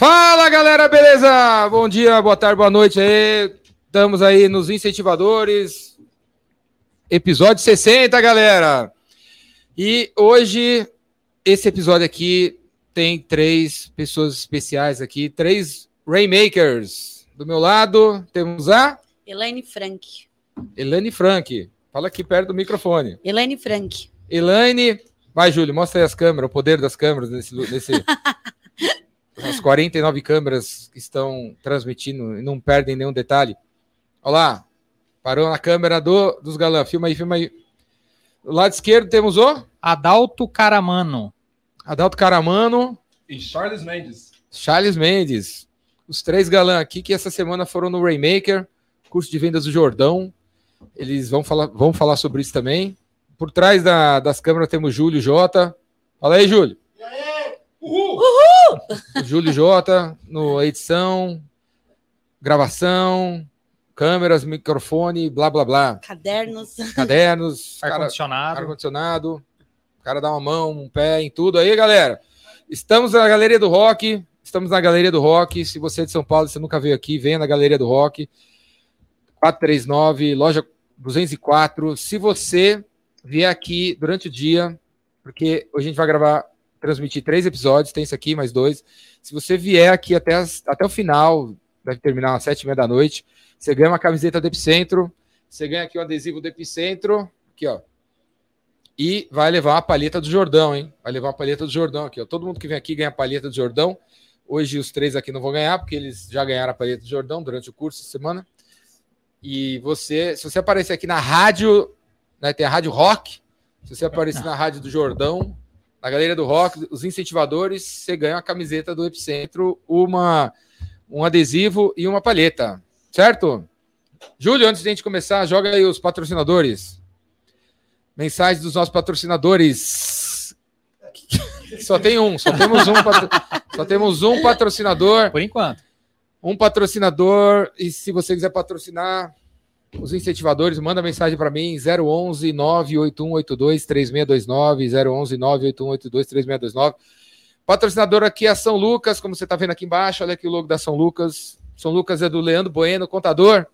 Fala galera, beleza? Bom dia, boa tarde, boa noite aí. Estamos aí nos incentivadores. Episódio 60, galera. E hoje, esse episódio aqui tem três pessoas especiais aqui, três Rainmakers. Do meu lado, temos a Elaine Frank. Elaine Frank. Fala aqui perto do microfone. Elaine Frank. Elaine. Vai, Júlio, mostra aí as câmeras, o poder das câmeras nesse. nesse... As 49 câmeras que estão transmitindo e não perdem nenhum detalhe. Olha lá. Parou na câmera do, dos galãs. Filma aí, filma aí. Do lado esquerdo temos o Adalto Caramano. Adalto Caramano. E Charles Mendes. Charles Mendes. Os três galãs aqui que essa semana foram no Rainmaker, curso de vendas do Jordão. Eles vão falar, vão falar sobre isso também. Por trás da, das câmeras temos Júlio Jota. Fala aí, Júlio. Uhul! Júlio Jota no edição, gravação, câmeras, microfone, blá blá blá. Cadernos. Cadernos, cara- Ar-condicionado. ar-condicionado. O cara dá uma mão, um pé em tudo aí, galera. Estamos na Galeria do Rock. Estamos na Galeria do Rock. Se você é de São Paulo, você nunca veio aqui, venha na Galeria do Rock. 439, loja 204. Se você vier aqui durante o dia, porque hoje a gente vai gravar, transmitir três episódios, tem esse aqui, mais dois. Se você vier aqui até, as- até o final, deve terminar às sete e meia da noite, você ganha uma camiseta do Epicentro, você ganha aqui um adesivo do Epicentro, aqui ó, e vai levar uma palheta do Jordão, hein? Vai levar uma palheta do Jordão aqui, ó. Todo mundo que vem aqui ganha a palheta do Jordão. Hoje os três aqui não vão ganhar, porque eles já ganharam a palheta do Jordão durante o curso essa semana. E você, se você aparecer aqui na rádio, né, tem a Rádio Rock, se você aparecer na rádio do Jordão, na Galeria do Rock, os incentivadores, você ganha uma camiseta do Epicentro, uma, um adesivo e uma palheta, certo? Júlio, antes de a gente começar, joga aí os patrocinadores. Mensagem dos nossos patrocinadores. Só tem um, só temos um, patro- só temos um patrocinador, Por enquanto. um patrocinador e se você quiser patrocinar os incentivadores, manda mensagem para mim 011 98182 3629 011 98182 3629. Patrocinador aqui é São Lucas, como você está vendo aqui embaixo, olha aqui o logo da São Lucas. São Lucas é do Leandro Bueno, contador.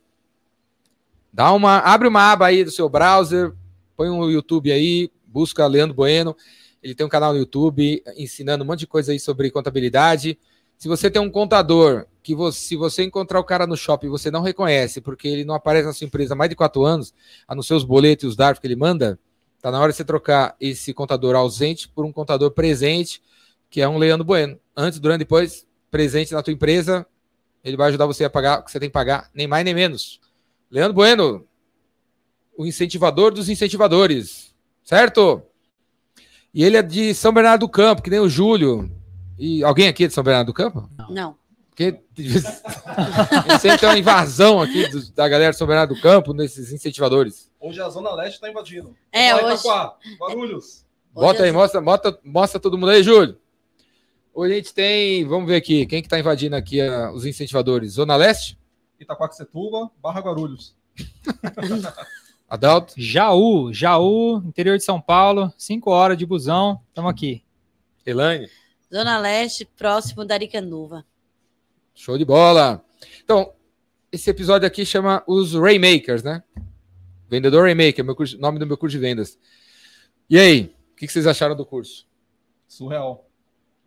Dá uma, abre uma aba aí do seu browser, põe um YouTube aí, busca Leandro Bueno. Ele tem um canal no YouTube ensinando um monte de coisa aí sobre contabilidade. Se você tem um contador que você, se você encontrar o cara no shopping e você não reconhece, porque ele não aparece na sua empresa há mais de quatro anos, a não ser os boletos e os DARF que ele manda, tá na hora de você trocar esse contador ausente por um contador presente, que é um Leandro Bueno. Antes, durante, depois, presente na tua empresa, ele vai ajudar você a pagar o que você tem que pagar, nem mais nem menos. Leandro Bueno, o incentivador dos incentivadores, certo? E ele é de São Bernardo do Campo, que nem o Júlio. E alguém aqui é de São Bernardo do Campo? Não. Porque sempre tem uma invasão aqui do- da galera de São Bernardo do Campo nesses incentivadores. Hoje a Zona Leste está invadindo. É, Vai, hoje- Itaquá, Guarulhos. Bota aí, mostra, mostra, mostra todo mundo aí, Júlio. Hoje a gente tem, vamos ver aqui, quem que tá invadindo aqui os incentivadores? Zona Leste? Itaquaquecetuba, Barra Guarulhos. Adalto? Jaú, Jaú, interior de São Paulo, 5 horas de busão. Estamos aqui. Elaine? Zona Leste, próximo da Aricanduva. Show de bola. Então, esse episódio aqui chama os Rainmakers, né? Vendedor Rainmaker, meu curso- nome do meu curso de vendas. E aí, o que que vocês acharam do curso? Surreal.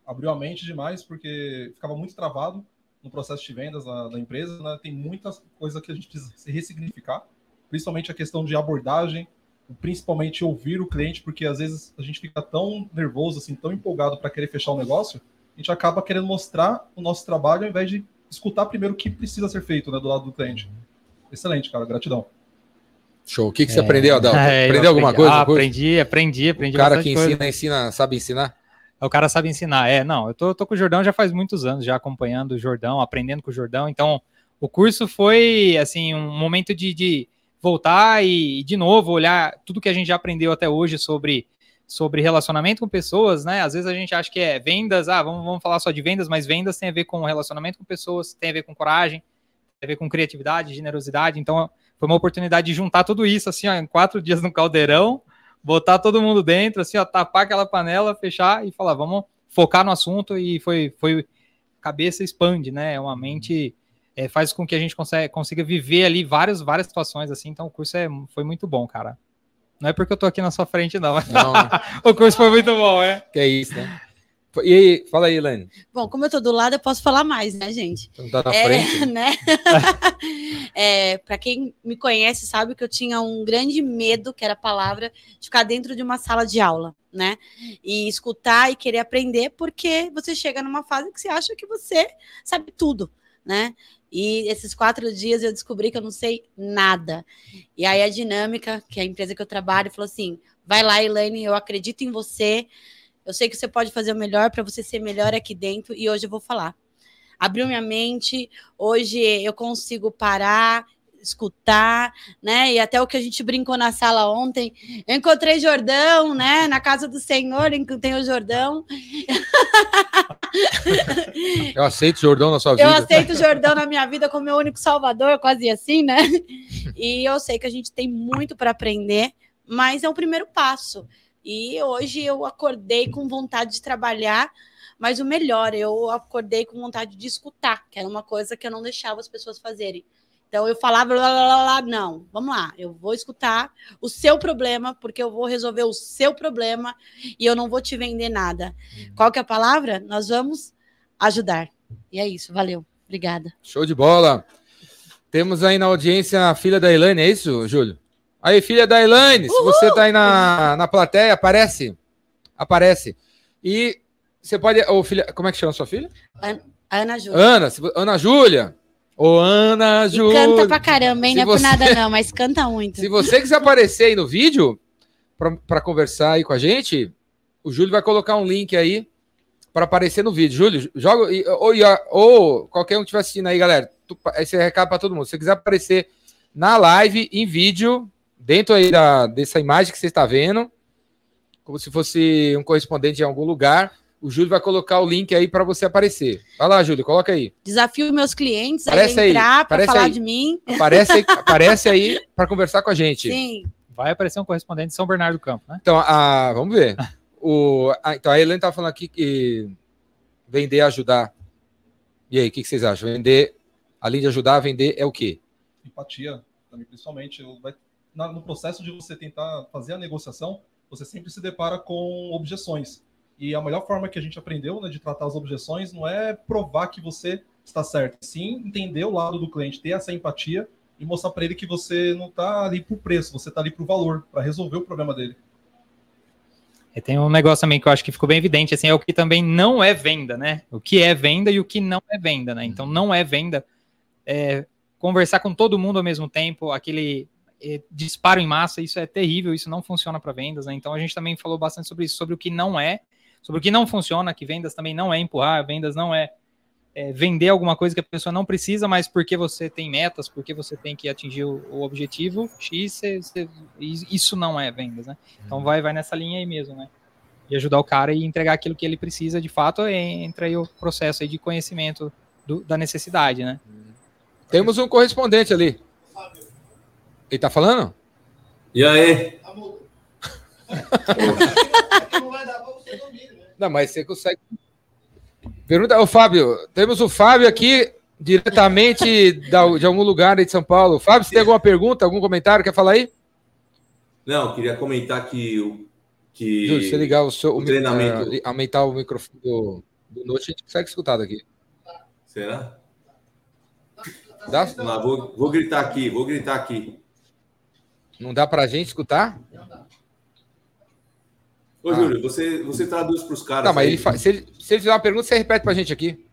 Abriu a mente demais, porque ficava muito travado no processo de vendas da, da empresa. né? Tem muitas coisas que a gente precisa se ressignificar, principalmente a questão de abordagem, principalmente ouvir o cliente, porque às vezes a gente fica tão nervoso, assim, tão empolgado para querer fechar o negócio, a gente acaba querendo mostrar o nosso trabalho ao invés de escutar primeiro o que precisa ser feito né, do lado do cliente. Excelente, cara. Gratidão. Show. O que, que você aprendeu, Adalto? É, eu aprendeu alguma aprendi. coisa? Ah, aprendi, aprendi, aprendi. o cara que coisa. ensina, ensina, sabe ensinar? O cara sabe ensinar. É, não, eu tô, tô com o Jordão já faz muitos anos, já acompanhando o Jordão, aprendendo com o Jordão. Então, o curso foi, assim, um momento de, de voltar e, de novo, olhar tudo que a gente já aprendeu até hoje sobre, sobre relacionamento com pessoas, né? Às vezes a gente acha que é vendas, ah, vamos, vamos falar só de vendas, mas vendas tem a ver com relacionamento com pessoas, tem a ver com coragem, tem a ver com criatividade, generosidade. Então, foi uma oportunidade de juntar tudo isso, assim, ó, em quatro dias no caldeirão, botar todo mundo dentro, assim, ó, tapar aquela panela, fechar e falar, vamos focar no assunto. E foi, foi cabeça expande, né? É uma mente é, faz com que a gente consiga, consiga viver ali várias, várias situações assim. Então o curso é, foi muito bom, cara. Não é porque eu tô aqui na sua frente, não. Não, né? o curso foi muito bom, é. que é isso, né? E aí, fala aí, Elaine. Bom, como eu tô do lado, eu posso falar mais, né, gente? Não tá na é, frente? né? é, para quem me conhece, sabe que eu tinha um grande medo, que era a palavra, de ficar dentro de uma sala de aula, né? E escutar e querer aprender, porque você chega numa fase que você acha que você sabe tudo, né? E esses quatro dias eu descobri que eu não sei nada. E aí a dinâmica, que é a empresa que eu trabalho, falou assim: vai lá, Elaine, eu acredito em você. Eu sei que você pode fazer o melhor para você ser melhor aqui dentro. E hoje eu vou falar. Abriu minha mente. Hoje eu consigo parar, escutar, né? E até o que a gente brincou na sala ontem. Eu encontrei Jordão, né? Na casa do Senhor, encontrei o Jordão. Eu aceito Jordão na sua vida. Eu aceito o Jordão na minha vida como meu único salvador, quase assim, né? E eu sei que a gente tem muito para aprender, mas é o primeiro passo. E hoje eu acordei com vontade de trabalhar, mas o melhor, eu acordei com vontade de escutar, que era uma coisa que eu não deixava as pessoas fazerem. Então eu falava, lá, lá, lá, não, vamos lá, eu vou escutar o seu problema, porque eu vou resolver o seu problema e eu não vou te vender nada. Qual que é a palavra? Nós vamos ajudar. E é isso, valeu. Obrigada. Show de bola. Temos aí na audiência a filha da Elaine, é isso, Júlio? Aí, filha da Elaine, se você tá aí na, na plateia, aparece. Aparece. E você pode. Ô, filha, como é que chama sua filha? Ana Júlia. Ana, se vo- Ana Júlia. Ô, Ana E Júlia. canta pra caramba, hein? Se Não é por você- nada, não, mas canta muito. Se você quiser aparecer aí no vídeo para conversar aí com a gente, o Júlio vai colocar um link aí para aparecer no vídeo. Júlio, joga ou, ou qualquer um que estiver assistindo aí, galera. Esse é recado para todo mundo. Se você quiser aparecer na live, em vídeo, dentro aí da, dessa imagem que você está vendo, como se fosse um correspondente em algum lugar, o Júlio vai colocar o link aí para você aparecer. Vai lá, Júlio, coloca aí. Desafio meus clientes Aparece a aí, entrar para falar aí. de mim. Aparece aí, aparece aí para conversar com a gente. Sim. Vai aparecer um correspondente de São Bernardo do Campo, né? Então, a, vamos ver. O, a, então, a Helene está falando aqui que vender é ajudar. E aí, o que, que vocês acham? Vender, além de ajudar, vender é o quê? empatia, também, principalmente, vai- na- no processo de você tentar fazer a negociação, você sempre se depara com objeções. E a melhor forma que a gente aprendeu né, de tratar as objeções não é provar que você está certo, sim entender o lado do cliente, ter essa empatia e mostrar para ele que você não está ali por preço, você está ali por valor, para resolver o problema dele. E tem um negócio também que eu acho que ficou bem evidente, assim, é o que também não é venda, né? O que é venda e o que não é venda, né? Então, não é venda é, conversar com todo mundo ao mesmo tempo, aquele é, disparo em massa, isso é terrível, isso não funciona para vendas, né? Então, a gente também falou bastante sobre isso, sobre o que não é, sobre o que não funciona, que vendas também não é empurrar, vendas não é, é vender alguma coisa que a pessoa não precisa, mas porque você tem metas, porque você tem que atingir o, o objetivo X, cê- cê- isso não é vendas, né? Então vai, vai nessa linha aí mesmo, né? E ajudar o cara e entregar aquilo que ele precisa de fato, e entra aí o processo aí de conhecimento do- da necessidade, né? Temos um correspondente ali. Ele tá falando? E aí? Não, mas você consegue. Pergunta, ô Fábio, temos o Fábio aqui, diretamente da- de algum lugar aí de São Paulo. Fábio, você tem alguma pergunta, algum comentário? Quer falar aí? Não, queria comentar que o que Júlio, se ligar o seu. o treinamento- eh, aumentar o microfone do, do Note, a gente consegue escutar daqui. será? Dá? Não, vou, vou gritar aqui, vou gritar aqui. Não dá pra gente escutar? Ô, Ah. Júlio, você, você traduz para os caras. Não, mas ele fa- se, ele, se ele fizer uma pergunta, você repete pra gente aqui.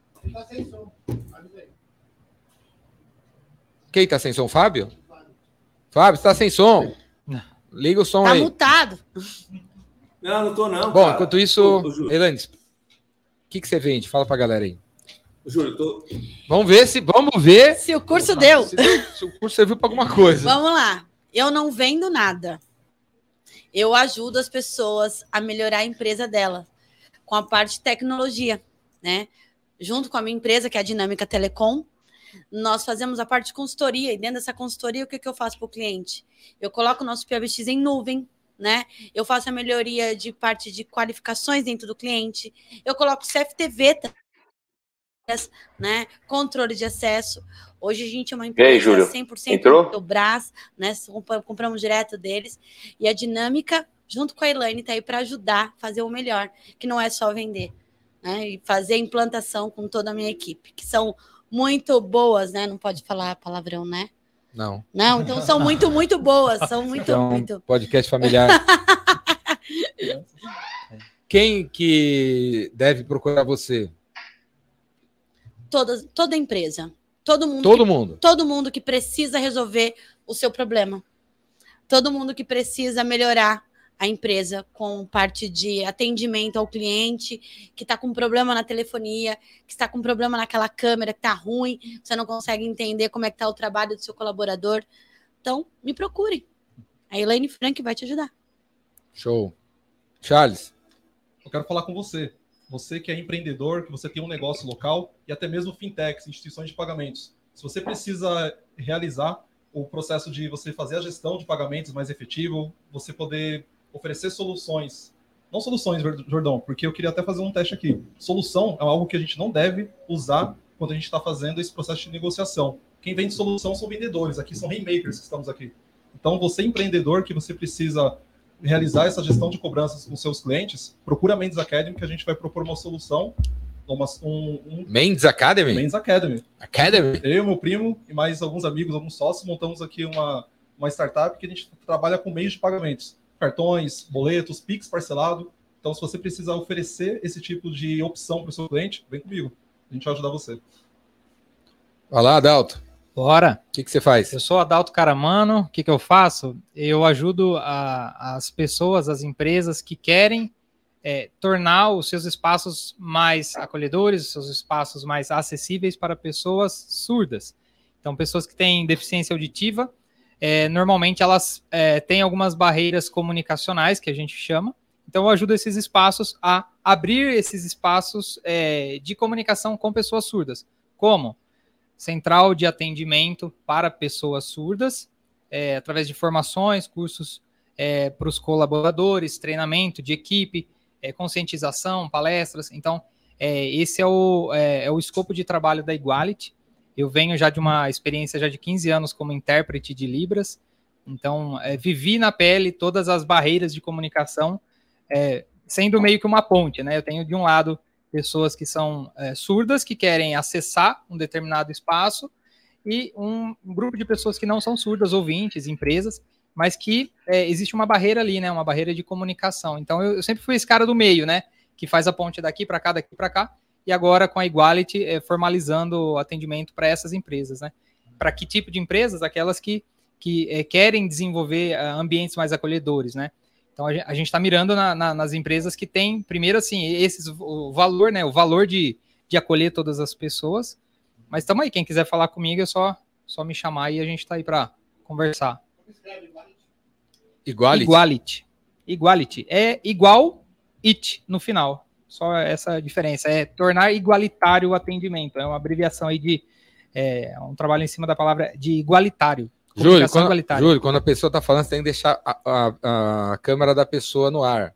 Quem tá sem som? Fábio? Fábio, você tá sem som? Liga o som Tá aí. mutado. Não, não tô não. Bom, cara. enquanto isso, Ô, o que, que você vende? Fala pra galera aí. ô, Júlio, tô... Vamos ver se. Vamos ver Se o curso deu. se, se o curso serviu pra alguma coisa. Vamos lá. Eu não vendo nada. Eu ajudo as pessoas a melhorar a empresa dela com a parte de tecnologia, né? Junto com a minha empresa, que é a Dinâmica Telecom, nós fazemos a parte de consultoria. E dentro dessa consultoria, o que, que eu faço para o cliente? Eu coloco o nosso PBX em nuvem, né? Eu faço a melhoria de parte de qualificações dentro do cliente. Eu coloco CFTV né? Controle de acesso. Hoje a gente é uma aí, empresa Júlio? 100% Entrou? do Brás, né? Compramos direto deles. E a dinâmica, junto com a Elaine, está aí para ajudar, fazer o melhor, que não é só vender, né? E fazer a implantação com toda a minha equipe, que são muito boas, né? Não pode falar palavrão, né? Não. Não, então são muito, muito boas, são muito, um muito. podcast familiar. Quem que deve procurar você? Toda, toda empresa, todo mundo Todo mundo. todo mundo que precisa resolver o seu problema. Todo mundo que precisa melhorar a empresa com parte de atendimento ao cliente, que está com problema na telefonia, que está com problema naquela câmera que está ruim, você não consegue entender como é que está o trabalho do seu colaborador. Então, me procure. A Elaine Frank vai te ajudar. Show. Charles, Eu quero falar com você. Você que é empreendedor, que você tem um negócio local e até mesmo fintechs, instituições de pagamentos. Se você precisa realizar o processo de você fazer a gestão de pagamentos mais efetivo, você poder oferecer soluções. Não soluções, Jordão, porque eu queria até fazer um teste aqui. Solução é algo que a gente não deve usar quando a gente está fazendo esse processo de negociação. Quem vende solução são vendedores, aqui são rainmakers que estamos aqui. Então, você empreendedor que você precisa realizar essa gestão de cobranças com seus clientes, procura a Mendes Academy que a gente vai propor uma solução, uma, um, um Mendes Academy? Mendes Academy. Academy? Eu, meu primo e mais alguns amigos, alguns sócios, montamos aqui uma, uma startup que a gente trabalha com meios de pagamentos. Cartões, boletos, Pix parcelado. Então, se você precisa oferecer esse tipo de opção para o seu cliente, vem comigo. A gente vai ajudar você. Vai lá, Adalto. Bora. O que, que você faz? Eu sou Adalto Caramano. O que, que eu faço? Eu ajudo a- as pessoas, as empresas que querem é, tornar os seus espaços mais acolhedores, os seus espaços mais acessíveis para pessoas surdas. Então, pessoas que têm deficiência auditiva, é, normalmente elas é, têm algumas barreiras comunicacionais, que a gente chama. Então, eu ajudo esses espaços a abrir esses espaços é, de comunicação com pessoas surdas. Como? Central de atendimento para pessoas surdas, é, através de formações, cursos é, para os colaboradores, treinamento de equipe, é, conscientização, palestras. Então, é, esse é o, é, é o escopo de trabalho da Iguality. Eu venho já de uma experiência já de 15 anos como intérprete de Libras, então é, vivi na pele todas as barreiras de comunicação, sendo meio que uma ponte, né? Eu tenho de um lado pessoas que são é, surdas, que querem acessar um determinado espaço, e um, grupo de pessoas que não são surdas, ouvintes, empresas, mas que é, existe uma barreira ali, né? Uma barreira de comunicação. Então eu, eu sempre fui esse cara do meio, né? Que faz a ponte daqui para cá, daqui para cá, e agora com a Iguality é, formalizando o atendimento para essas empresas, né? Para que tipo de empresas? Aquelas que, que é, querem desenvolver ah, ambientes mais acolhedores, né? Então a gen- a gente está mirando na- na- nas empresas que têm, primeiro assim, esses, o valor, né? O valor de, de acolher todas as pessoas. Mas estamos aí, quem quiser falar comigo é só, só me chamar e a gente está aí para conversar. Iguality? Iguality. Iguality. É igual it no final. Só essa diferença. É tornar igualitário o atendimento. É uma abreviação aí de. É um trabalho em cima da palavra de igualitário. Júlio quando. Júlio, quando a pessoa tá falando, você tem que deixar a, a- a câmera da pessoa no ar.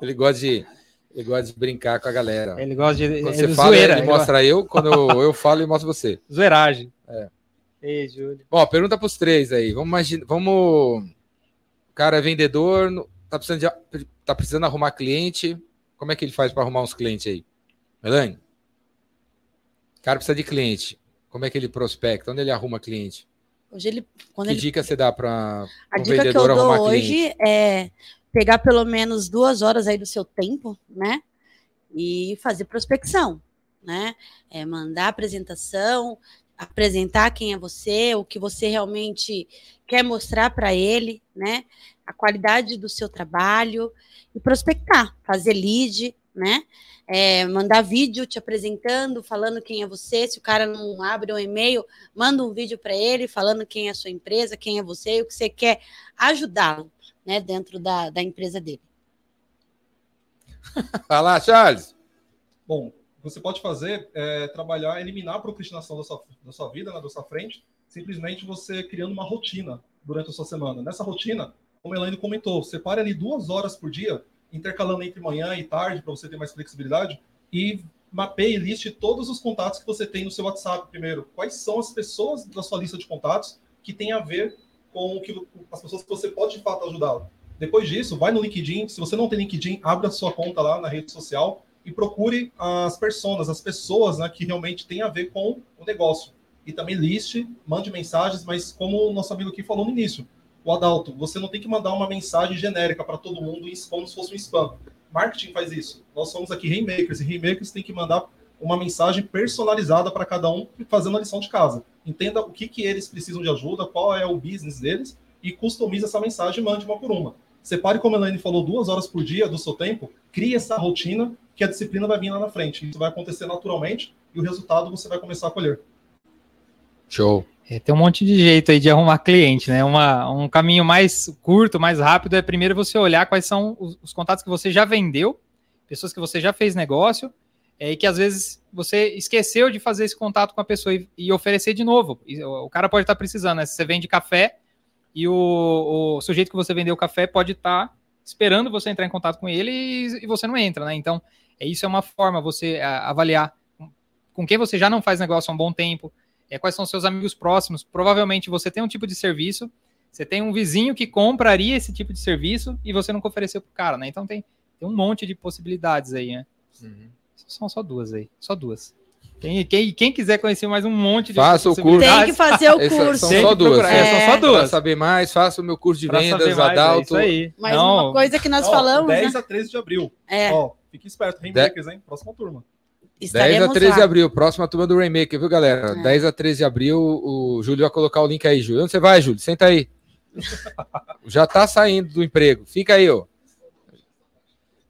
Ele gosta de, ele gosta de brincar com a galera. Ele gosta de. Quando é você do fala, zoeira, ele ele mostra eu, quando eu, eu falo, ele mostra você. gosta- Zoeiragem. É. Ei, Júlio. Bom, pergunta para os três aí. Vamos imaginar, vamos. O cara é vendedor, tá precisando, de, tá precisando arrumar cliente. Como é que ele faz para arrumar uns clientes aí? Melanie? O cara precisa de cliente. Como é que ele prospecta? Onde ele arruma cliente? Hoje ele, quando Que ele dica você dá para A um dica que eu vendedor dou arrumar hoje é pegar pelo menos duas horas aí do seu tempo, né? E fazer prospecção, né? É mandar apresentação, apresentar quem é você, o que você realmente quer mostrar para ele, né? A qualidade do seu trabalho e prospectar, fazer lead, né? É, mandar vídeo te apresentando, falando quem é você. Se o cara não abre um e-mail, manda um vídeo para ele falando quem é a sua empresa, quem é você e o que você quer ajudá-lo, né, dentro da, da empresa dele. Lá, Charles. Bom, o que você pode fazer é trabalhar, eliminar a procrastinação da sua, da sua vida, né, da sua frente, simplesmente você criando uma rotina durante a sua semana. Nessa rotina, como a Elaine comentou, separe ali duas horas por dia, intercalando entre manhã e tarde, para você ter mais flexibilidade, e mapeie e liste todos os contatos que você tem no seu WhatsApp primeiro. Quais são as pessoas da sua lista de contatos que tem a ver com o que, as pessoas que você pode de fato ajudá-lo. Depois disso, vai no LinkedIn. Se você não tem LinkedIn, abra sua conta lá na rede social e procure as pessoas, as pessoas né, que realmente têm a ver com o negócio. E também liste, mande mensagens, mas como o nosso amigo aqui falou no início, o Adalto, você não tem que mandar uma mensagem genérica para todo mundo como se fosse um spam. Marketing faz isso. Nós somos aqui Rainmakers, e Rainmakers tem que mandar uma mensagem personalizada para cada um, fazendo a lição de casa. Entenda o que, que eles precisam de ajuda, qual é o business deles, e customize essa mensagem e mande uma por uma. Separe, como a Elaine falou, duas horas por dia do seu tempo, crie essa rotina que a disciplina vai vir lá na frente. Isso vai acontecer naturalmente e o resultado você vai começar a colher. Show. É, tem um monte de jeito aí de arrumar cliente, né? Uma, um caminho mais curto, mais rápido é primeiro você olhar quais são os, os contatos que você já vendeu, pessoas que você já fez negócio, é, e que às vezes você esqueceu de fazer esse contato com a pessoa e, e oferecer de novo. E, o, o, cara pode estar precisando, né? Se você vende café e o, o sujeito que você vendeu o café pode estar esperando você entrar em contato com ele e, e você não entra, né? Então, é, isso é uma forma você a, avaliar com quem você já não faz negócio há um bom tempo, é, quais são seus amigos próximos. Provavelmente você tem um tipo de serviço, você tem um vizinho que compraria esse tipo de serviço e você nunca ofereceu para o cara, né? Então tem, tem um monte de possibilidades aí, né? Uhum. São só duas aí, só duas. Quem, quem, quem quiser conhecer mais um monte de Faça o curso. Tem que fazer o curso. são só duas. É. é. São só duas. Para saber mais, faça o meu curso de pra vendas, mais, Adalto. É isso aí. Mas não. uma coisa que nós Ó, falamos. 10 né? a 13 de abril. É. Ó, fique esperto, Rainmakers, hein? Próxima turma. Estaremos 10 a 13 lá. de abril, próxima turma do Rainmaker, viu, galera? É. 10 a 13 de abril, o Júlio vai colocar o link aí, Júlio. Onde você vai, Júlio? Senta aí. Já tá saindo do emprego. Fica aí, ó.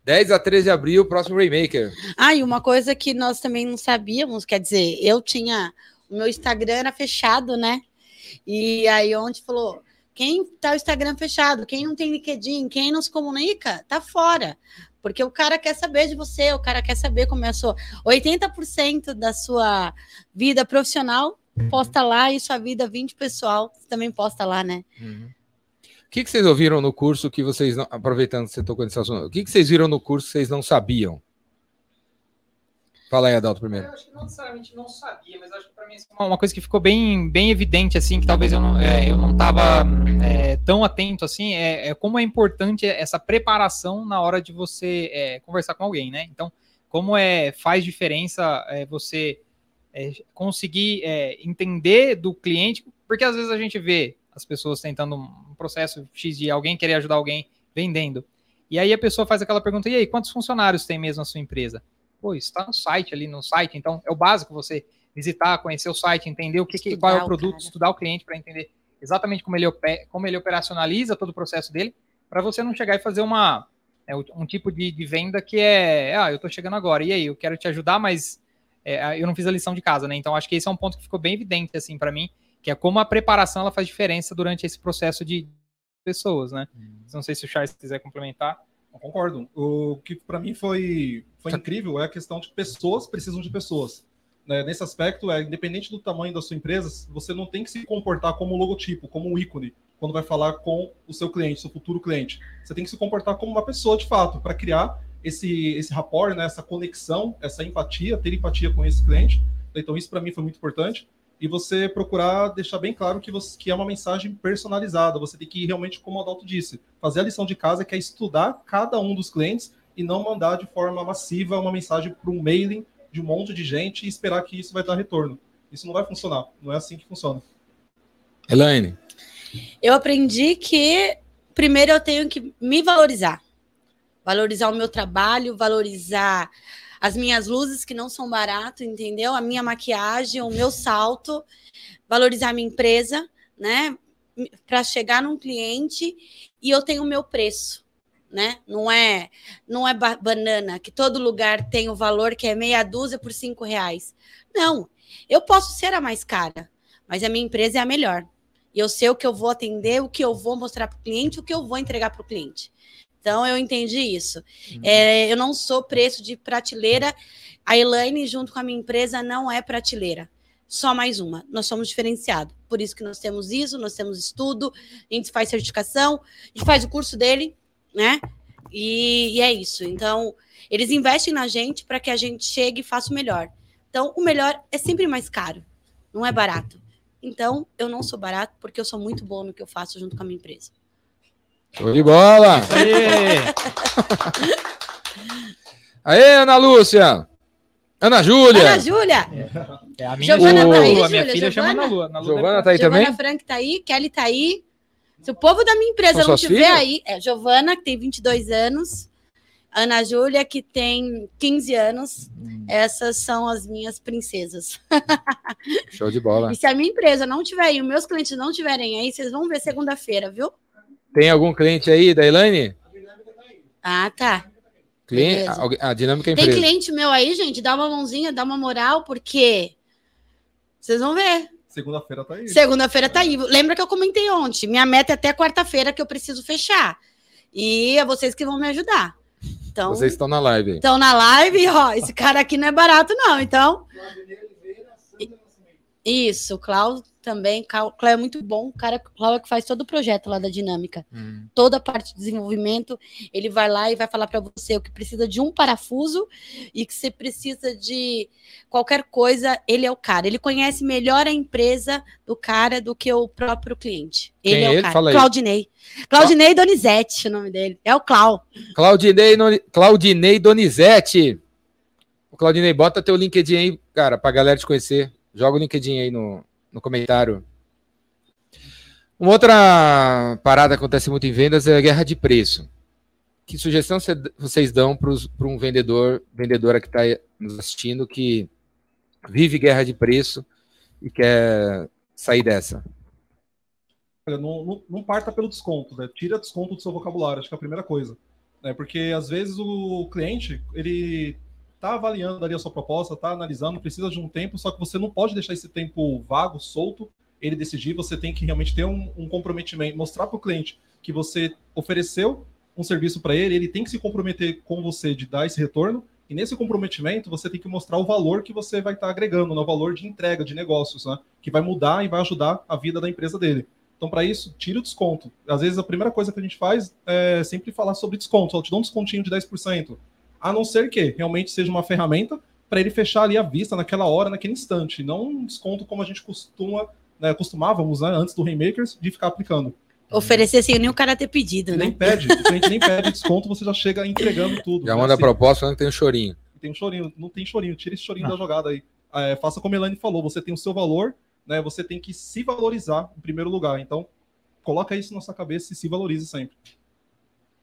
10 a 13 de abril, próximo Raymaker. Ah, e uma coisa que nós também não sabíamos, quer dizer, eu tinha. O meu Instagram era fechado, né? E aí onde falou. Quem tá o Instagram fechado, quem não tem LinkedIn, quem não se comunica, tá fora. Porque o cara quer saber de você, o cara quer saber como é a sua. 80% da sua vida profissional posta lá e sua vida 20 pessoal também posta lá, né? Uhum. O que, que vocês ouviram no curso que vocês não. Aproveitando que você tocou nesse assunto, o que, que vocês viram no curso que vocês não sabiam? Fala aí, Adalto, primeiro. Eu acho que não necessariamente não sabia, mas acho que para mim é uma coisa que ficou bem, bem evidente, assim, que talvez eu não é, eu não estava é, tão atento, assim, é, é, como é importante essa preparação na hora de você é, conversar com alguém, né? Então, como é faz diferença é, você é, conseguir entender do cliente, porque às vezes a gente vê as pessoas tentando um processo X de alguém querer ajudar alguém vendendo. E aí a pessoa faz aquela pergunta: e aí, quantos funcionários tem mesmo a sua empresa? Pô, está no site ali, no site, então é o básico você visitar, conhecer o site, entender o que, que qual é o produto, cara. estudar o cliente para entender exatamente como ele, como ele operacionaliza todo o processo dele, para você não chegar e fazer uma é, um tipo de, de, venda que é, ah, eu estou chegando agora, e aí, eu quero te ajudar, mas é, eu não fiz a lição de casa, né? Então acho que esse é um ponto que ficou bem evidente assim para mim, que é como a preparação ela faz diferença durante esse processo de pessoas, né? Hum. Não sei se o Charles quiser complementar. Eu concordo. O que para mim foi, foi incrível é a questão de pessoas precisam de pessoas. Né? Nesse aspecto, é independente do tamanho da sua empresa, você não tem que se comportar como logotipo, como um ícone, quando vai falar com o seu cliente, seu futuro cliente. Você tem que se comportar como uma pessoa de fato, para criar esse, esse rapport, né? essa conexão, essa empatia, ter empatia com esse cliente. Então, isso para mim foi muito importante e você procurar deixar bem claro que, você, que é uma mensagem personalizada. Você tem que realmente, como o Adalto disse, fazer a lição de casa, que é estudar cada um dos clientes e não mandar de forma massiva uma mensagem para um mailing de um monte de gente e esperar que isso vai dar retorno. Isso não vai funcionar. Não é assim que funciona. Elaine. Eu aprendi que primeiro eu tenho que me valorizar. Valorizar o meu trabalho, valorizar as minhas luzes que não são barato, entendeu? A minha maquiagem, o meu salto, valorizar minha empresa, né? Para chegar num cliente e eu tenho o meu preço, né? Não é, não é banana que todo lugar tem o valor que é meia dúzia por cinco reais. Não, eu posso ser a mais cara, mas a minha empresa é a melhor. E eu sei o que eu vou atender, o que eu vou mostrar para o cliente, o que eu vou entregar para o cliente. Então eu entendi isso. Uhum. É, eu não sou preço de prateleira. A Elaine, junto com a minha empresa, não é prateleira. Só mais uma. Nós somos diferenciados. Por isso que nós temos isso, nós temos estudo, a gente faz certificação, a gente faz o curso dele, né? E, e é isso. Então, eles investem na gente para que a gente chegue e faça o melhor. Então, o melhor é sempre mais caro, não é barato. Então, eu não sou barato porque eu sou muito bom no que eu faço junto com a minha empresa. Show de bola! Aê! Ana Lúcia! Ana Júlia! Ana Júlia! É a minha Giovana chama tá aí, Lua, minha Júlia? filha chama Giovana? Ana Lua. Ana Lua Giovana tá aí Giovana também? Frank tá aí, Kelly tá aí. Se o povo da minha empresa São não tiver filhas? aí, é Giovana, que tem 22 anos, Ana Júlia, que tem 15 anos. Hum. Essas são as minhas princesas. Show de bola. E se a minha empresa não tiver aí, os meus clientes não tiverem aí, vocês vão ver segunda-feira, viu? Tem algum cliente aí da Elaine? Ah, tá. Cliente? Alguém- A dinâmica é Tem empresa. cliente meu aí, gente, dá uma mãozinha, dá uma moral, porque vocês vão ver. Segunda-feira tá aí. Segunda-feira tá aí. Lembra que eu comentei ontem? Minha meta é até quarta-feira que eu preciso fechar. E é vocês que vão me ajudar. Então, Vocês estão na live estão na live, ó. Esse cara aqui não é barato, não. Então. Isso, o Cláudio também. Cláudio é muito bom. O cara, o Cláudio é que faz todo o projeto lá da dinâmica. Hum. Toda a parte de desenvolvimento. Ele vai lá e vai falar para você o que precisa de um parafuso e que você precisa de qualquer coisa. Ele é o cara. Ele conhece melhor a empresa do cara do que o próprio cliente. Ele Quem é é o ele? cara. Fala aí. Claudinei. Claudinei Donizete, o nome dele. É o Clau. Claudinei, Claudinei Donizete. O Claudinei, bota teu LinkedIn aí, cara, pra galera te conhecer. Joga o LinkedIn aí no, no comentário. Uma outra parada que acontece muito em vendas é a guerra de preço. Que sugestão cê- vocês dão para um vendedor, vendedora que está nos assistindo, que vive guerra de preço e quer sair dessa? Olha, Não, não, não parta pelo desconto, né? Tira desconto do seu vocabulário, acho que é a primeira coisa. Né? Porque às vezes o cliente, ele tá avaliando ali a sua proposta, tá analisando, precisa de um tempo, só que você não pode deixar esse tempo vago, solto, ele decidir, você tem que realmente ter um, um comprometimento, mostrar para o cliente que você ofereceu um serviço para ele, ele tem que se comprometer com você de dar esse retorno, e nesse comprometimento você tem que mostrar o valor que você vai estar agregando, né? o valor de entrega de negócios, né? que vai mudar e vai ajudar a vida da empresa dele. Então, para isso, tira o desconto. Às vezes, a primeira coisa que a gente faz é sempre falar sobre desconto. Eu te dou um descontinho de 10%. A não ser que realmente seja uma ferramenta para ele fechar ali a vista naquela hora, naquele instante. Não um desconto como a gente costuma, né, costumávamos, né, antes do Rainmakers, de ficar aplicando. Oferecer sem nem o cara ter pedido, Nem né? pede, o cliente nem pede desconto, você já chega entregando tudo. Já né, manda a proposta que tem um chorinho. Tem um chorinho, não tem chorinho, tira esse chorinho Ah. da jogada aí. É, faça como a Elaine falou, você tem o seu valor, né? Você tem que se valorizar em primeiro lugar. Então, coloca isso na sua cabeça e se valorize sempre.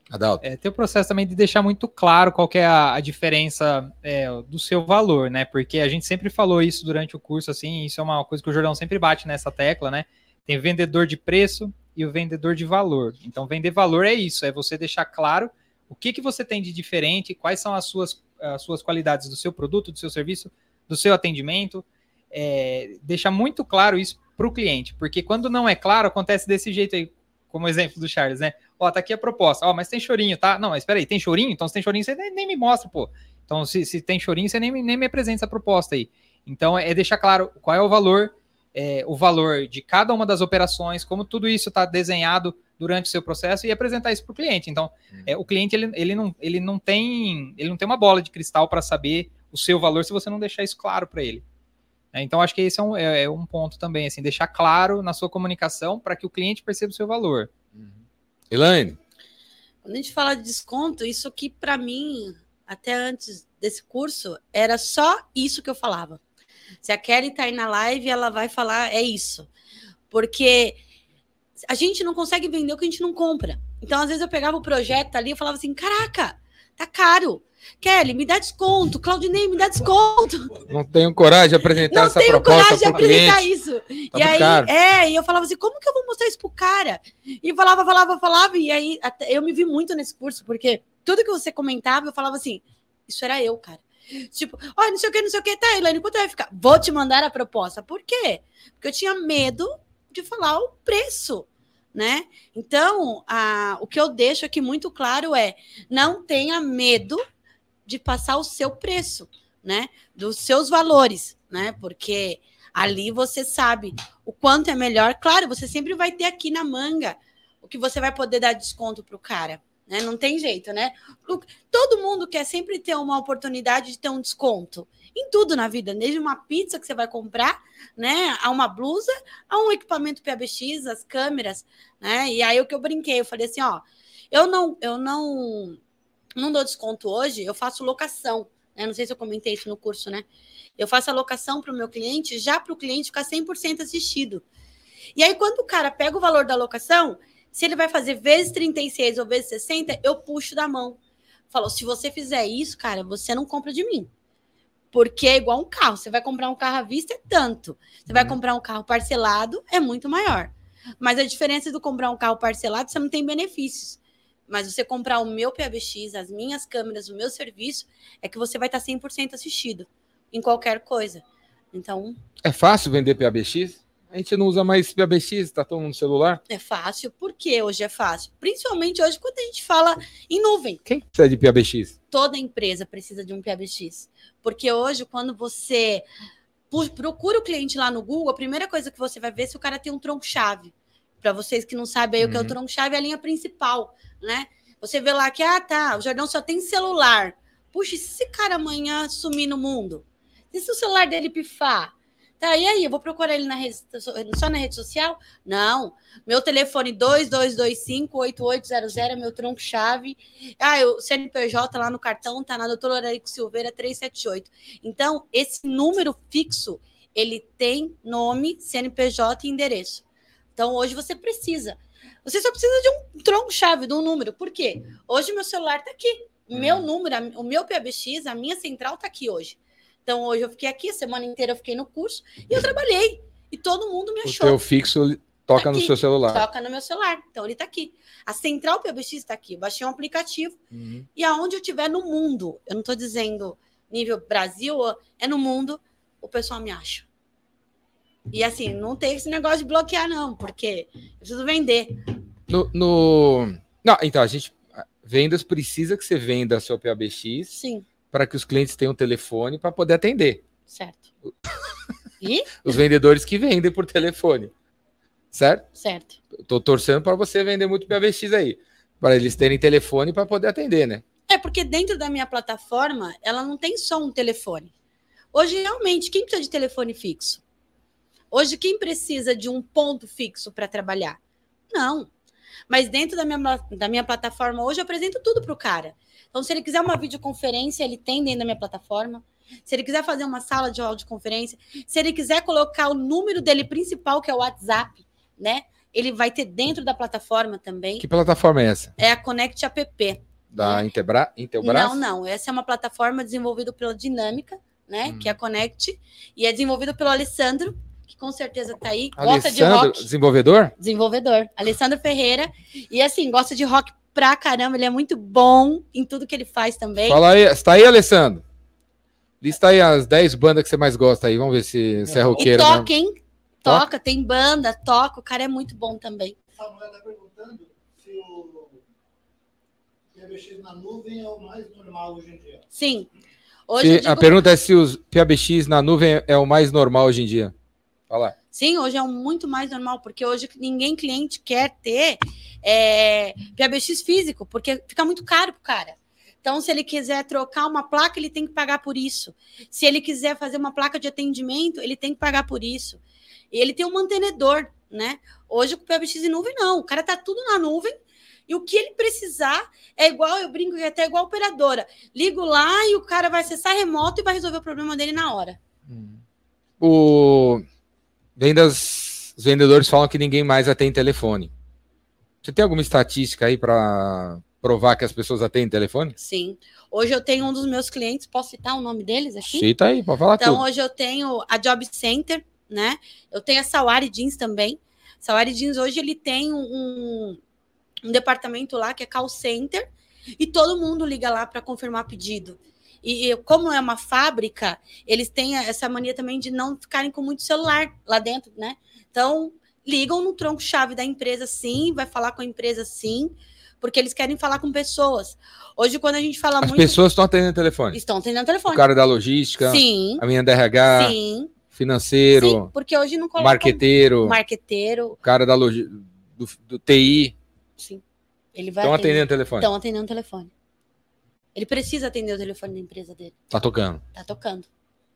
Adalto. É, tem o processo também de deixar muito claro qual é a, a diferença é, do seu valor, né? Porque a gente sempre falou isso durante o curso, assim, isso é uma coisa que o Jordão sempre bate nessa tecla, né? Tem o vendedor de preço e o vendedor de valor. Então, vender valor é isso, é você deixar claro o que, que você tem de diferente, quais são as suas, as suas qualidades do seu produto, do seu serviço, do seu atendimento. É, deixar muito claro isso para o cliente, porque quando não é claro, acontece desse jeito aí, como exemplo do Charles, né? Ó, tá aqui a proposta. Ó, mas tem chorinho, tá? Não, mas espera aí, tem chorinho? Então, se tem chorinho, você nem, nem me mostra, pô. Então, se, se tem chorinho, você nem, me- nem me apresenta essa proposta aí. Então, é deixar claro qual é o valor, é, o valor de cada uma das operações, como tudo isso está desenhado durante o seu processo e apresentar isso para o cliente. Então, é, o cliente ele, ele, não, ele, não tem, ele não tem uma bola de cristal para saber o seu valor se você não deixar isso claro para ele. É, então, acho que esse é um, é- é um ponto também, assim, deixar claro na sua comunicação para que o cliente perceba o seu valor. Elaine, Quando a gente fala de desconto, isso aqui, para mim, até antes desse curso, era só isso que eu falava. Se a Kelly tá aí na live, ela vai falar, é isso. Porque a gente não consegue vender o que a gente não compra. Então, às vezes, eu pegava o projeto ali e falava assim: caraca, tá caro. Kelly, me dá desconto. Claudinei, me dá desconto. não tenho coragem de apresentar Não essa tenho proposta coragem de para o apresentar cliente. isso. Tá e aí, caro. é, e eu falava assim, como que eu vou mostrar isso pro cara? E falava, falava, falava, e aí eu me vi muito nesse curso, porque tudo que você comentava, eu falava assim, isso era eu, cara. Tipo, olha, não sei o que, não sei o que, tá, Elaine, quanto vai ficar? Vou te mandar a proposta. Por quê? Porque eu tinha medo de falar o preço, né? Então, a, o que eu deixo aqui muito claro é, não tenha medo de passar o seu preço, né? Dos seus valores, né? Porque ali você sabe o quanto é melhor. Claro, você sempre vai ter aqui na manga o que você vai poder dar desconto para o cara, né? Não tem jeito, né? Todo mundo quer sempre ter uma oportunidade de ter um desconto em tudo na vida, desde uma pizza que você vai comprar, né, a uma blusa, a um equipamento PBX, as câmeras, né? E aí o que eu brinquei, eu falei assim, ó, eu não, eu não, não dou desconto hoje, eu faço locação, né? Não sei se eu comentei isso no curso, né? Eu faço a locação para o meu cliente, já para o cliente ficar 100% assistido. E aí, quando o cara pega o valor da locação, se ele vai fazer vezes 36 ou vezes 60, eu puxo da mão. Falou, se você fizer isso, cara, você não compra de mim. Porque é igual um carro. Você vai comprar um carro à vista, é tanto. Você vai Uhum. comprar um carro parcelado, é muito maior. Mas a diferença do comprar um carro parcelado, você não tem benefícios. Mas você comprar o meu PBX, as minhas câmeras, o meu serviço, é que você vai estar 100% assistido em qualquer coisa. Então, É fácil vender PABX? A gente não usa mais PABX, tá todo mundo no celular. é fácil. Por que hoje é fácil? Principalmente hoje, quando a gente fala em nuvem. Quem precisa de PABX? toda empresa precisa de um PBX. Porque hoje, quando você procura o cliente lá no Google, a primeira coisa que você vai ver é se o cara tem um tronco-chave. Para vocês que não sabem aí o que é o Uhum. tronco-chave, é a linha principal, né? Você vê lá que, ah, tá, o Jordão só tem celular. Puxa, e se esse cara amanhã sumir no mundo? E se o celular dele pifar? Tá, e aí, eu vou procurar ele na rede, só na rede social? Não. Meu telefone 2225-8800 é meu tronco-chave. Ah, o CNPJ lá no cartão tá na doutora Larico Silveira 378. Então, esse número fixo, ele tem nome, CNPJ e endereço. Então, hoje você precisa. Você só precisa de um tronco-chave, de um número. Por quê? Hoje meu celular tá aqui. O meu número, a- o meu PBX, a minha central tá aqui hoje. Então, hoje eu fiquei aqui, a semana inteira eu fiquei no curso e eu trabalhei. E todo mundo me O achou. teu fixo toca no Aqui. seu celular. Toca no meu celular. Então, ele tá aqui. A central PBX está aqui. Eu baixei um aplicativo Uhum. e aonde eu estiver no mundo, eu não estou dizendo nível Brasil, é no mundo, o pessoal me acha. E assim, não tem esse negócio de bloquear, não, porque eu preciso vender. No, no- Não, então, a gente. Vendas precisa que você venda seu PABX Sim, para que os clientes tenham telefone para poder atender. certo. E? Os vendedores que vendem por telefone. Certo? Certo. Tô torcendo para você vender muito PABX aí. Para eles terem telefone para poder atender, né? É porque dentro da minha plataforma, ela não tem só um telefone. Hoje, realmente, quem precisa de telefone fixo? Hoje, quem precisa de um ponto fixo para trabalhar? Não. Mas dentro da minha, da minha plataforma, hoje eu apresento tudo para o cara. Então, se ele quiser uma videoconferência, ele tem dentro da minha plataforma. Se ele quiser fazer uma sala de audioconferência, se ele quiser colocar o número dele principal, que é o WhatsApp, né? Ele vai ter dentro da plataforma também. Que plataforma é essa? É a Connect App. Da Intebra... Intelbras? Não, não. Essa é uma plataforma desenvolvida pela Dinâmica, né? Hum. Que é a Connect. E é desenvolvida pelo Alessandro, que com certeza tá aí. Gosta de Alessandro, rock. desenvolvedor? Desenvolvedor. Alessandro Ferreira. E assim, gosta de rock pra caramba. Ele é muito bom em tudo que ele faz também. Fala aí, está aí, Alessandro? Lista aí as 10 bandas que você mais gosta aí. Vamos ver se você é E roqueiro. mesmo. toca, hein? Toca, tem banda, toca. O cara é muito bom também. Samuel está perguntando se o PBX na nuvem é o mais normal hoje em dia. Sim. Hoje Se- digo- A pergunta é se os PABX na nuvem é o mais normal hoje em dia. Fala. Sim, hoje é um muito mais normal, porque hoje ninguém cliente quer ter é, PBX físico, porque fica muito caro pro cara. Então, se ele quiser trocar uma placa, ele tem que pagar por isso. Se ele quiser fazer uma placa de atendimento, ele tem que pagar por isso. E ele tem um mantenedor, né? Hoje com o PBX em nuvem, não. O cara tá tudo na nuvem. E o que ele precisar é igual, eu brinco que é até igual operadora. Ligo lá e o cara vai acessar remoto e vai resolver o problema dele na hora. O vendas, os vendedores falam que ninguém mais atende telefone. Você tem alguma estatística aí para provar que as pessoas atendem telefone? Sim. Hoje eu tenho um dos meus clientes, posso citar o nome deles aqui? Cita aí, pode falar Então, tudo. hoje eu tenho a Job Center, né? Eu tenho a Sawari Jeans também. Sawari Jeans hoje ele tem um, um departamento lá que é call center e todo mundo liga lá para confirmar pedido. E, e como é uma fábrica, eles têm essa mania também de não ficarem com muito celular lá dentro, né? Então, ligam no tronco-chave da empresa sim, vai falar com a empresa sim, porque eles querem falar com pessoas. Hoje, quando a gente fala As muito. pessoas estão atendendo telefone. Estão atendendo o O telefone. cara da logística, Sim, a minha da RH, sim. financeiro, Sim, porque hoje não coloca marqueteiro, marqueteiro. o cara da logi... do, do TI. Sim. Ele vai Estão atendendo o telefone. Estão atendendo o telefone. Ele precisa atender o telefone da empresa dele. Tá tocando. Tá tocando.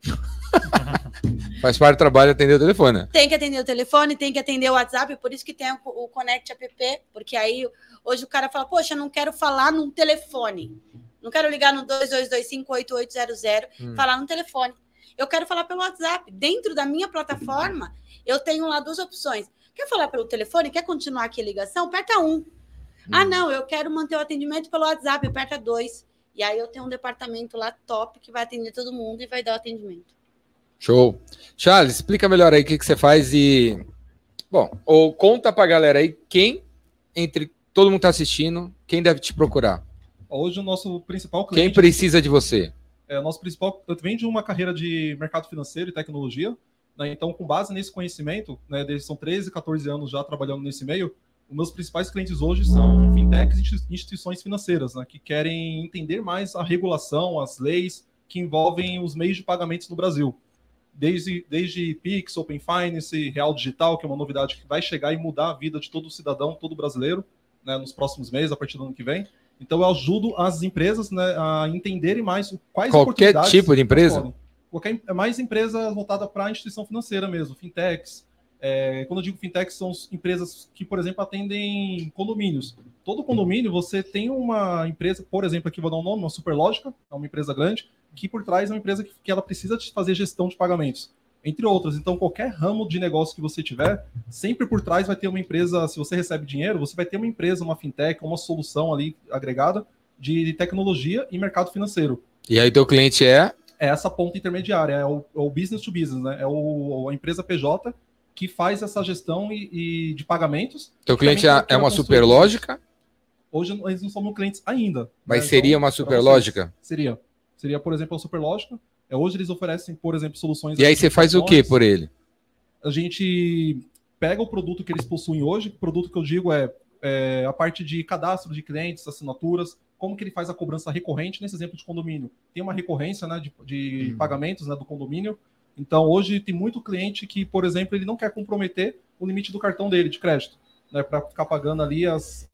Faz parte do trabalho atender o telefone. né? Tem que atender o telefone, tem que atender o WhatsApp, por isso que tem o, o Connect App, porque aí hoje o cara fala, poxa, não quero falar num telefone. Não quero ligar no 22258800, Hum. falar no telefone. Eu quero falar pelo WhatsApp. Dentro da minha plataforma, eu tenho lá duas opções. Quer falar pelo telefone? Quer continuar aqui a ligação? Aperta um. Ah, não, eu quero manter o atendimento pelo WhatsApp, aperta dois. E aí eu tenho um departamento lá top que vai atender todo mundo e vai dar o atendimento. Show. Charles, explica melhor aí o que, que você faz e. Bom, ou conta pra galera aí quem, entre todo mundo que tá assistindo, quem deve te procurar. Hoje o nosso principal Quem cliente precisa de você. é o nosso principal. Eu venho de uma carreira de mercado financeiro e tecnologia, né? Então, com base nesse conhecimento, né, desde são 13, 14 anos já trabalhando nesse meio, os meus principais clientes hoje são fintechs e institui- instituições financeiras, né, que querem entender mais a regulação, as leis que envolvem os meios de pagamentos no Brasil. Desde, desde Pix, Open Finance, Real Digital, que é uma novidade que vai chegar e mudar a vida de todo cidadão, todo brasileiro, né, nos próximos meses, a partir do ano que vem. Então, eu ajudo as empresas né, a entenderem mais quais Qualquer tipo de empresa? Qualquer, é mais empresa voltada para a instituição financeira mesmo, fintechs. É, quando eu digo fintechs, são as empresas que, por exemplo, atendem condomínios. Todo condomínio, você tem uma empresa, por exemplo, aqui vou dar um nome, uma Superlógica, é uma empresa grande, que por trás é uma empresa que, que ela precisa de fazer gestão de pagamentos, entre outras. Então, qualquer ramo de negócio que você tiver, sempre por trás vai ter uma empresa, se você recebe dinheiro, você vai ter uma empresa, uma fintech, uma solução ali agregada de tecnologia e mercado financeiro E aí, teu cliente é. é essa ponta intermediária, é o, é o business to business, né? É o, a empresa PJ que faz essa gestão e, e de pagamentos. Teu cliente é, é uma construir super lógica, Hoje eles não são meus clientes ainda. mas né? seria Então, uma pra super vocês, lógica. Seria. Seria, por exemplo, a Superlógica. É, hoje eles oferecem, por exemplo, soluções. E aí você faz o que por ele? A gente pega o produto que eles possuem hoje. Produto que eu digo é, é a parte de cadastro de clientes, assinaturas, como que ele faz a cobrança recorrente nesse exemplo de condomínio. Tem uma recorrência né, de, de Hum. pagamentos né, do condomínio. Então, hoje tem muito cliente que, por exemplo, ele não quer comprometer o limite do cartão dele de crédito, né, para ficar pagando ali as,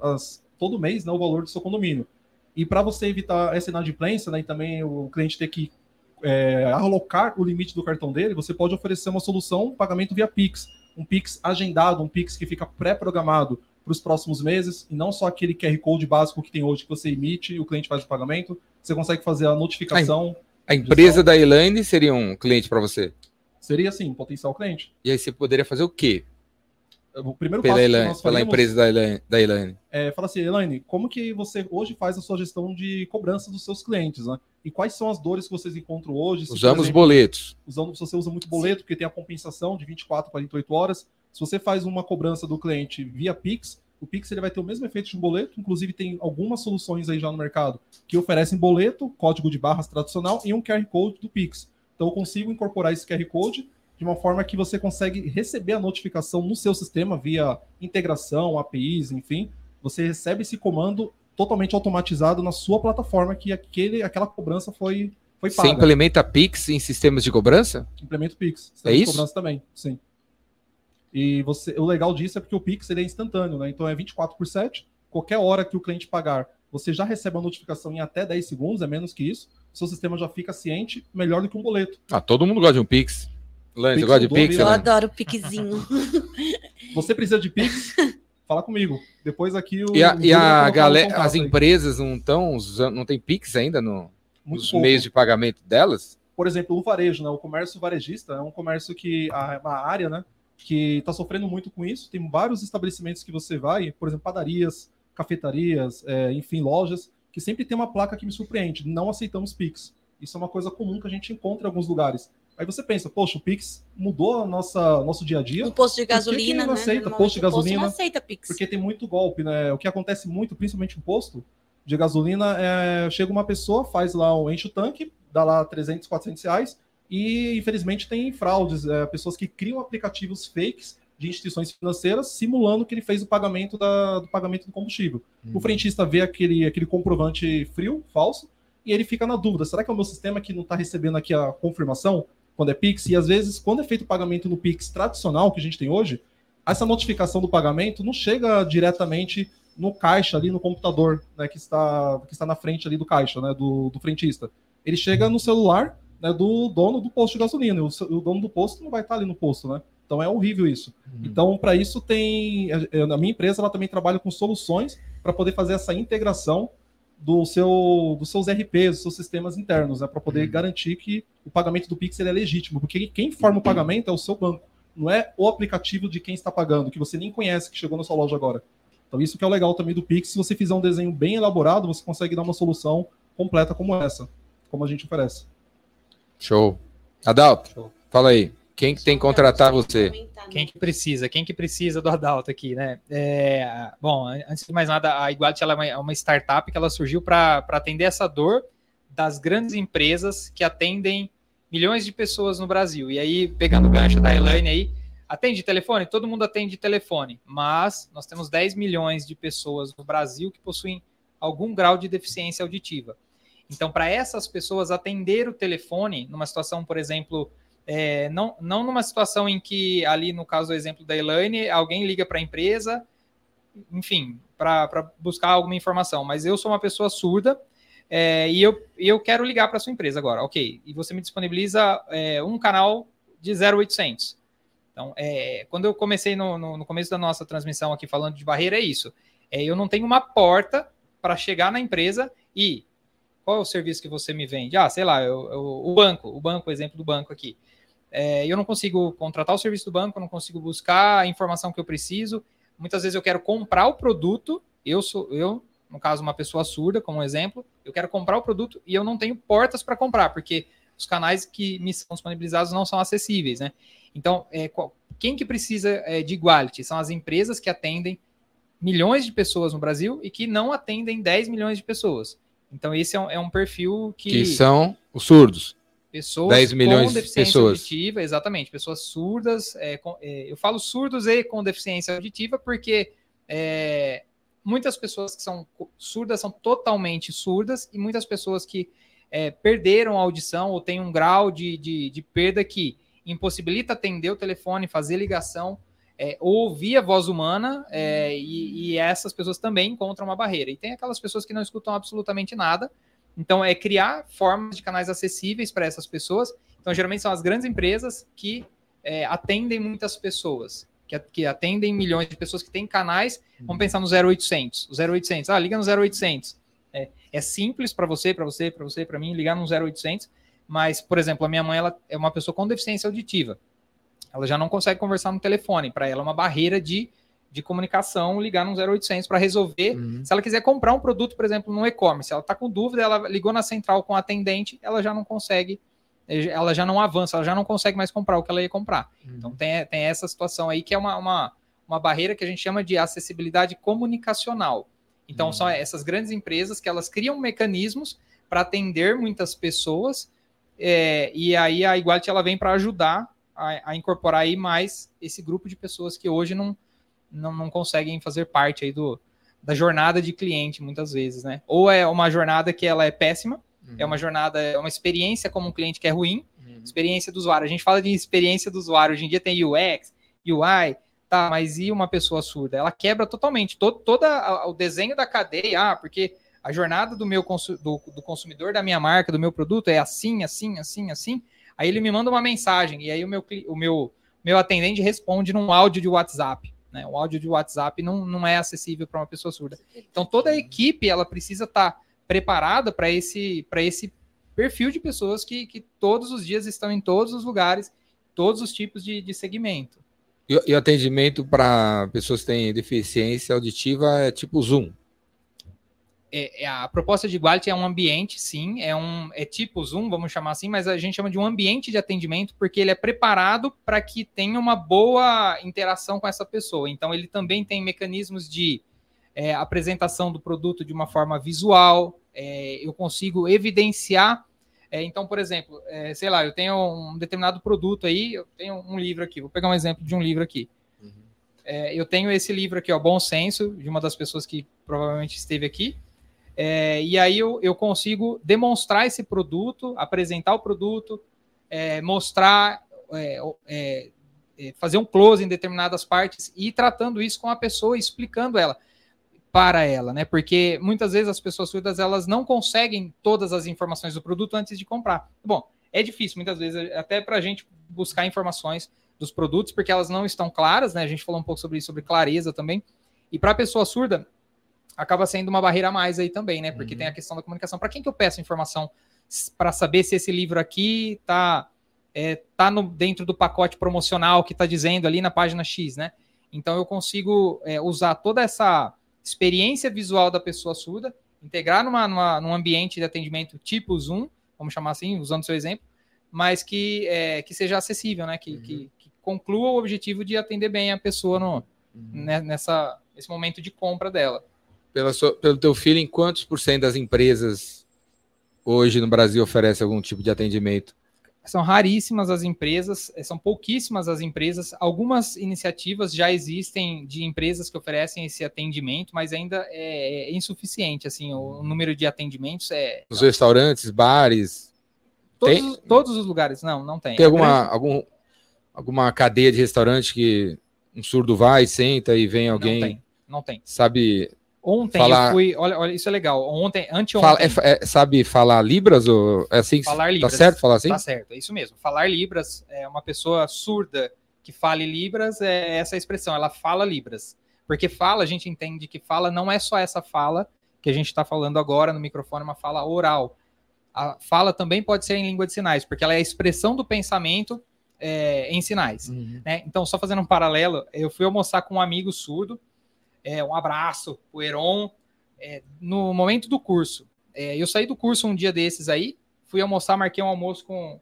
as- todo mês né, o valor do seu condomínio. E para você evitar essa inadimplência né, e também o cliente ter que é, alocar o limite do cartão dele, você pode oferecer uma solução pagamento via Pix, um Pix agendado, um Pix que fica pré-programado para os próximos meses, e não só aquele QR Code básico que tem hoje que você emite e o cliente faz o pagamento. Você consegue fazer a notificação. A empresa da Elaine seria um cliente para você. Seria assim, um potencial cliente. E aí você poderia fazer o quê O primeiro pela, passo que Elaine, nós pela faríamos empresa da Elaine, da Elaine? é falar assim, Elaine, como que você hoje faz a sua gestão de cobrança dos seus clientes, né? E quais são as dores que vocês encontram hoje? Se, Usamos exemplo, boletos. usando, se você usa muito boleto, porque tem a compensação de 24 a 48 horas. Se você faz uma cobrança do cliente via Pix, o Pix ele vai ter o mesmo efeito de um boleto. Inclusive, tem algumas soluções aí já no mercado que oferecem boleto, código de barras tradicional e um QR Code do Pix. Então, eu consigo incorporar esse QR Code de uma forma que você consegue receber a notificação no seu sistema via integração, APIs, enfim. Você recebe esse comando totalmente automatizado na sua plataforma que aquele, aquela cobrança foi, foi Você paga implementa Pix em sistemas de cobrança? implementa o Pix. É Sistema de isso? Cobrança também, sim. E você, o legal disso é porque o Pix ele é instantâneo, né? Então é 24 por 7. Qualquer hora que o cliente pagar, você já recebe a notificação em até 10 segundos, é menos que isso. O seu sistema já fica ciente, melhor do que um boleto. Ah, todo mundo gosta de um Pix. Elaine, você gosta de Pix? Eu Elaine? adoro o piquezinho. Você precisa de Pix? Fala comigo. Depois aqui o. E a, e a galera, as aí. empresas não estão usando, não tem Pix ainda no, Muito nos pouco. meios de pagamento delas? por exemplo, o varejo, né? O comércio varejista é um comércio que é uma área, né? Que está sofrendo muito com isso. Tem vários estabelecimentos que você vai, por exemplo, padarias, cafetarias, é, enfim, lojas, que sempre tem uma placa que me surpreende. Não aceitamos Pix. Isso é uma coisa comum que a gente encontra em alguns lugares. Aí você pensa, poxa, o Pix mudou a nossa nosso dia a dia. Um posto de gasolina, não né? aceita posto de o posto gasolina? não aceita Pix. Porque tem muito golpe, né? O que acontece muito, principalmente em posto de gasolina, é chega uma pessoa, faz lá, o- enche o tanque, dá lá 300, 400 reais, e infelizmente tem fraudes, é, pessoas que criam aplicativos fakes de instituições financeiras simulando que ele fez o pagamento da- do pagamento do combustível. O frentista vê aquele, aquele comprovante frio, falso, e ele fica na dúvida: será que é o meu sistema que não está recebendo aqui a confirmação quando é Pix? E às vezes, quando é feito o pagamento no Pix tradicional que a gente tem hoje, essa notificação do pagamento não chega diretamente no caixa ali no computador, né, que está que está na frente ali do caixa, né, do, do frentista. Ele chega no celular, né, do dono do posto de gasolina. O, o dono do posto não vai estar ali no posto, né? Então é horrível isso. Uhum. Então para isso tem a minha empresa ela também trabalha com soluções para poder fazer essa integração do seu, dos seus RPs, dos seus sistemas internos, né, para poder uhum. garantir que o pagamento do Pix é legítimo, porque quem forma o pagamento é o seu banco, não é o aplicativo de quem está pagando, que você nem conhece, que chegou na sua loja agora. Então isso que é o legal também do Pix, se você fizer um desenho bem elaborado, você consegue dar uma solução completa como essa, como a gente oferece. Show. Adalto, Show. fala aí. Quem que tem que contratar você? Quem que precisa? Quem que precisa do Adalto aqui, né? É, bom, antes de mais nada, a Iguality ela é uma startup que ela surgiu para atender essa dor das grandes empresas que atendem milhões de pessoas no Brasil. E aí, pegando o gancho da Elaine aí, atende telefone? Todo mundo atende telefone, mas nós temos 10 milhões de pessoas no Brasil que possuem algum grau de deficiência auditiva. Então, para essas pessoas atender o telefone, numa situação, por exemplo, é, não, não numa situação em que, ali no caso do exemplo da Elaine, alguém liga para a empresa, enfim, para buscar alguma informação, mas eu sou uma pessoa surda é, e eu, eu quero ligar para sua empresa agora, ok, e você me disponibiliza é, um canal de 0800. Então, é, quando eu comecei no, no, no, começo da nossa transmissão aqui falando de barreira, é isso. É, eu não tenho uma porta para chegar na empresa e qual é o serviço que você me vende? Ah, sei lá, eu, eu, o banco, o banco, exemplo do banco aqui. É, eu não consigo contratar o serviço do banco, não consigo buscar a informação que eu preciso. Muitas vezes eu quero comprar o produto, eu sou eu, no caso, uma pessoa surda, como exemplo, eu quero comprar o produto e eu não tenho portas para comprar, porque os canais que me são disponibilizados não são acessíveis, né? Então, é, qual, quem que precisa é, de Iguality? São as empresas que atendem milhões de pessoas no Brasil e que não atendem 10 milhões de pessoas. Então, esse é um, é um perfil que. Que são os surdos. Pessoas 10 milhões com deficiência de pessoas. auditiva, exatamente. Pessoas surdas. É, com, é, eu falo surdos e com deficiência auditiva porque é, muitas pessoas que são surdas são totalmente surdas e muitas pessoas que é, perderam a audição ou têm um grau de, de, de, perda que impossibilita atender o telefone, fazer ligação, é, ou ouvir a voz humana, é, e, e essas pessoas também encontram uma barreira. E tem aquelas pessoas que não escutam absolutamente nada, então, é criar formas de canais acessíveis para essas pessoas. Então, geralmente são as grandes empresas que é, atendem muitas pessoas, que, que, atendem milhões de pessoas que têm canais. Vamos pensar no 0800. O 0800, ah, liga no 0800. É, é simples para você, para você, para você, para mim, ligar no 0800. Mas, por exemplo, a minha mãe ela é uma pessoa com deficiência auditiva. Ela já não consegue conversar no telefone. Para ela é uma barreira de de comunicação ligar no 0800 para resolver. Uhum. Se ela quiser comprar um produto, por exemplo, no e-commerce, ela está com dúvida, ela ligou na central com a atendente, ela já não consegue, ela já não avança, ela já não consegue mais comprar o que ela ia comprar. Uhum. Então tem, tem essa situação aí que é uma, uma, uma barreira que a gente chama de acessibilidade comunicacional. Então uhum. são essas grandes empresas que elas criam mecanismos para atender muitas pessoas é, e aí a Iguality ela vem para ajudar a, a incorporar aí mais esse grupo de pessoas que hoje não não, não conseguem fazer parte aí do, da jornada de cliente, muitas vezes, né? Ou é uma jornada que ela é péssima, uhum. é uma jornada, é uma experiência como um cliente que é ruim, uhum. experiência do usuário. A gente fala de experiência do usuário, hoje em dia tem UX, UI, tá, mas e uma pessoa surda? Ela quebra totalmente todo, todo o desenho da cadeia, ah, porque a jornada do meu do, do consumidor da minha marca, do meu produto é assim, assim, assim, assim. Aí ele me manda uma mensagem e aí o meu, o meu, meu atendente responde num áudio de WhatsApp. Né? O áudio de WhatsApp não, não é acessível para uma pessoa surda. Então toda a equipe ela precisa estar tá preparada para esse, esse perfil de pessoas que, que todos os dias estão em todos os lugares, todos os tipos de, de segmento. E, o atendimento para pessoas que têm deficiência auditiva é tipo Zoom? É, é, a proposta de Iguality é um ambiente, sim, é um é tipo Zoom, vamos chamar assim, mas a gente chama de um ambiente de atendimento porque ele é preparado para que tenha uma boa interação com essa pessoa. Então, ele também tem mecanismos de é, apresentação do produto de uma forma visual, é, eu consigo evidenciar. É, então, por exemplo, é, sei lá, eu tenho um determinado produto aí, eu tenho um livro aqui, vou pegar um exemplo de um livro aqui. Uhum. eu tenho esse livro aqui, ó, Bom Senso, de uma das pessoas que provavelmente esteve aqui. É, e aí eu, eu consigo demonstrar esse produto, apresentar o produto, é, mostrar, é, é, é, fazer um close em determinadas partes e ir tratando isso com a pessoa, explicando ela. para ela, né? Porque muitas vezes as pessoas surdas elas não conseguem todas as informações do produto antes de comprar. Bom, é difícil muitas vezes até para a gente buscar informações dos produtos porque elas não estão claras, né? A gente falou um pouco sobre isso, sobre clareza também. E para a pessoa surda acaba sendo uma barreira a mais aí também, né? Porque Uhum. tem a questão da comunicação. Para quem que eu peço informação para saber se esse livro aqui tá é, tá no, dentro do pacote promocional que está dizendo ali na página X, né? Então eu consigo é, usar toda essa experiência visual da pessoa surda, integrar numa, numa, num ambiente de atendimento tipo Zoom, vamos chamar assim, usando o seu exemplo, mas que, é, que seja acessível, né? Que, que, que conclua o objetivo de atender bem a pessoa no, né, nessa, nesse momento de compra dela. Pela sua- pelo teu feeling, quantos por cento das empresas hoje no Brasil oferecem algum tipo de atendimento? São raríssimas as empresas, eh, são pouquíssimas as empresas. Algumas iniciativas já existem de empresas que oferecem esse atendimento, mas ainda é, é insuficiente. Assim, o número de atendimentos é Nos restaurantes, bares? todos, Tem- os- todos os lugares. Não, não tem. Tem A alguma, algum, alguma cadeia de restaurante que um surdo vai, senta e vem Não alguém, tem, não tem. sabe, Ontem Falar- eu fui, olha, olha, isso é legal. Ontem, anteontem, fala- é é- sabe falar Libras? Ou é assim Falar Tá Libras. certo falar assim? Tá certo, é isso mesmo. Falar Libras é uma pessoa surda que fale Libras, é essa expressão, ela fala Libras. Porque fala, a gente entende que fala não é só essa fala que a gente está falando agora no microfone, uma fala oral. A fala também pode ser em língua de sinais, porque ela é a expressão do pensamento é, em sinais. Uhum. né? Então, só fazendo um paralelo, eu fui almoçar com um amigo surdo, é, um abraço, o Heron, é, no momento do curso. É, eu saí do curso um dia desses aí, fui almoçar, marquei um almoço com,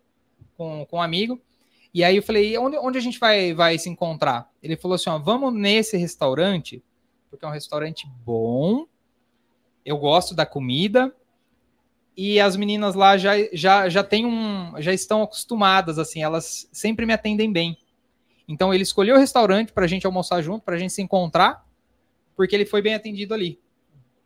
com, com um amigo, e aí eu falei, onde, onde a gente vai, vai se encontrar? Ele falou assim, ó, vamos nesse restaurante, porque é um restaurante bom, eu gosto da comida, e as meninas lá já, já, já têm um, já estão acostumadas, assim, elas sempre me atendem bem. Então ele escolheu o restaurante para a gente almoçar junto, para a gente se encontrar, porque ele foi bem atendido ali.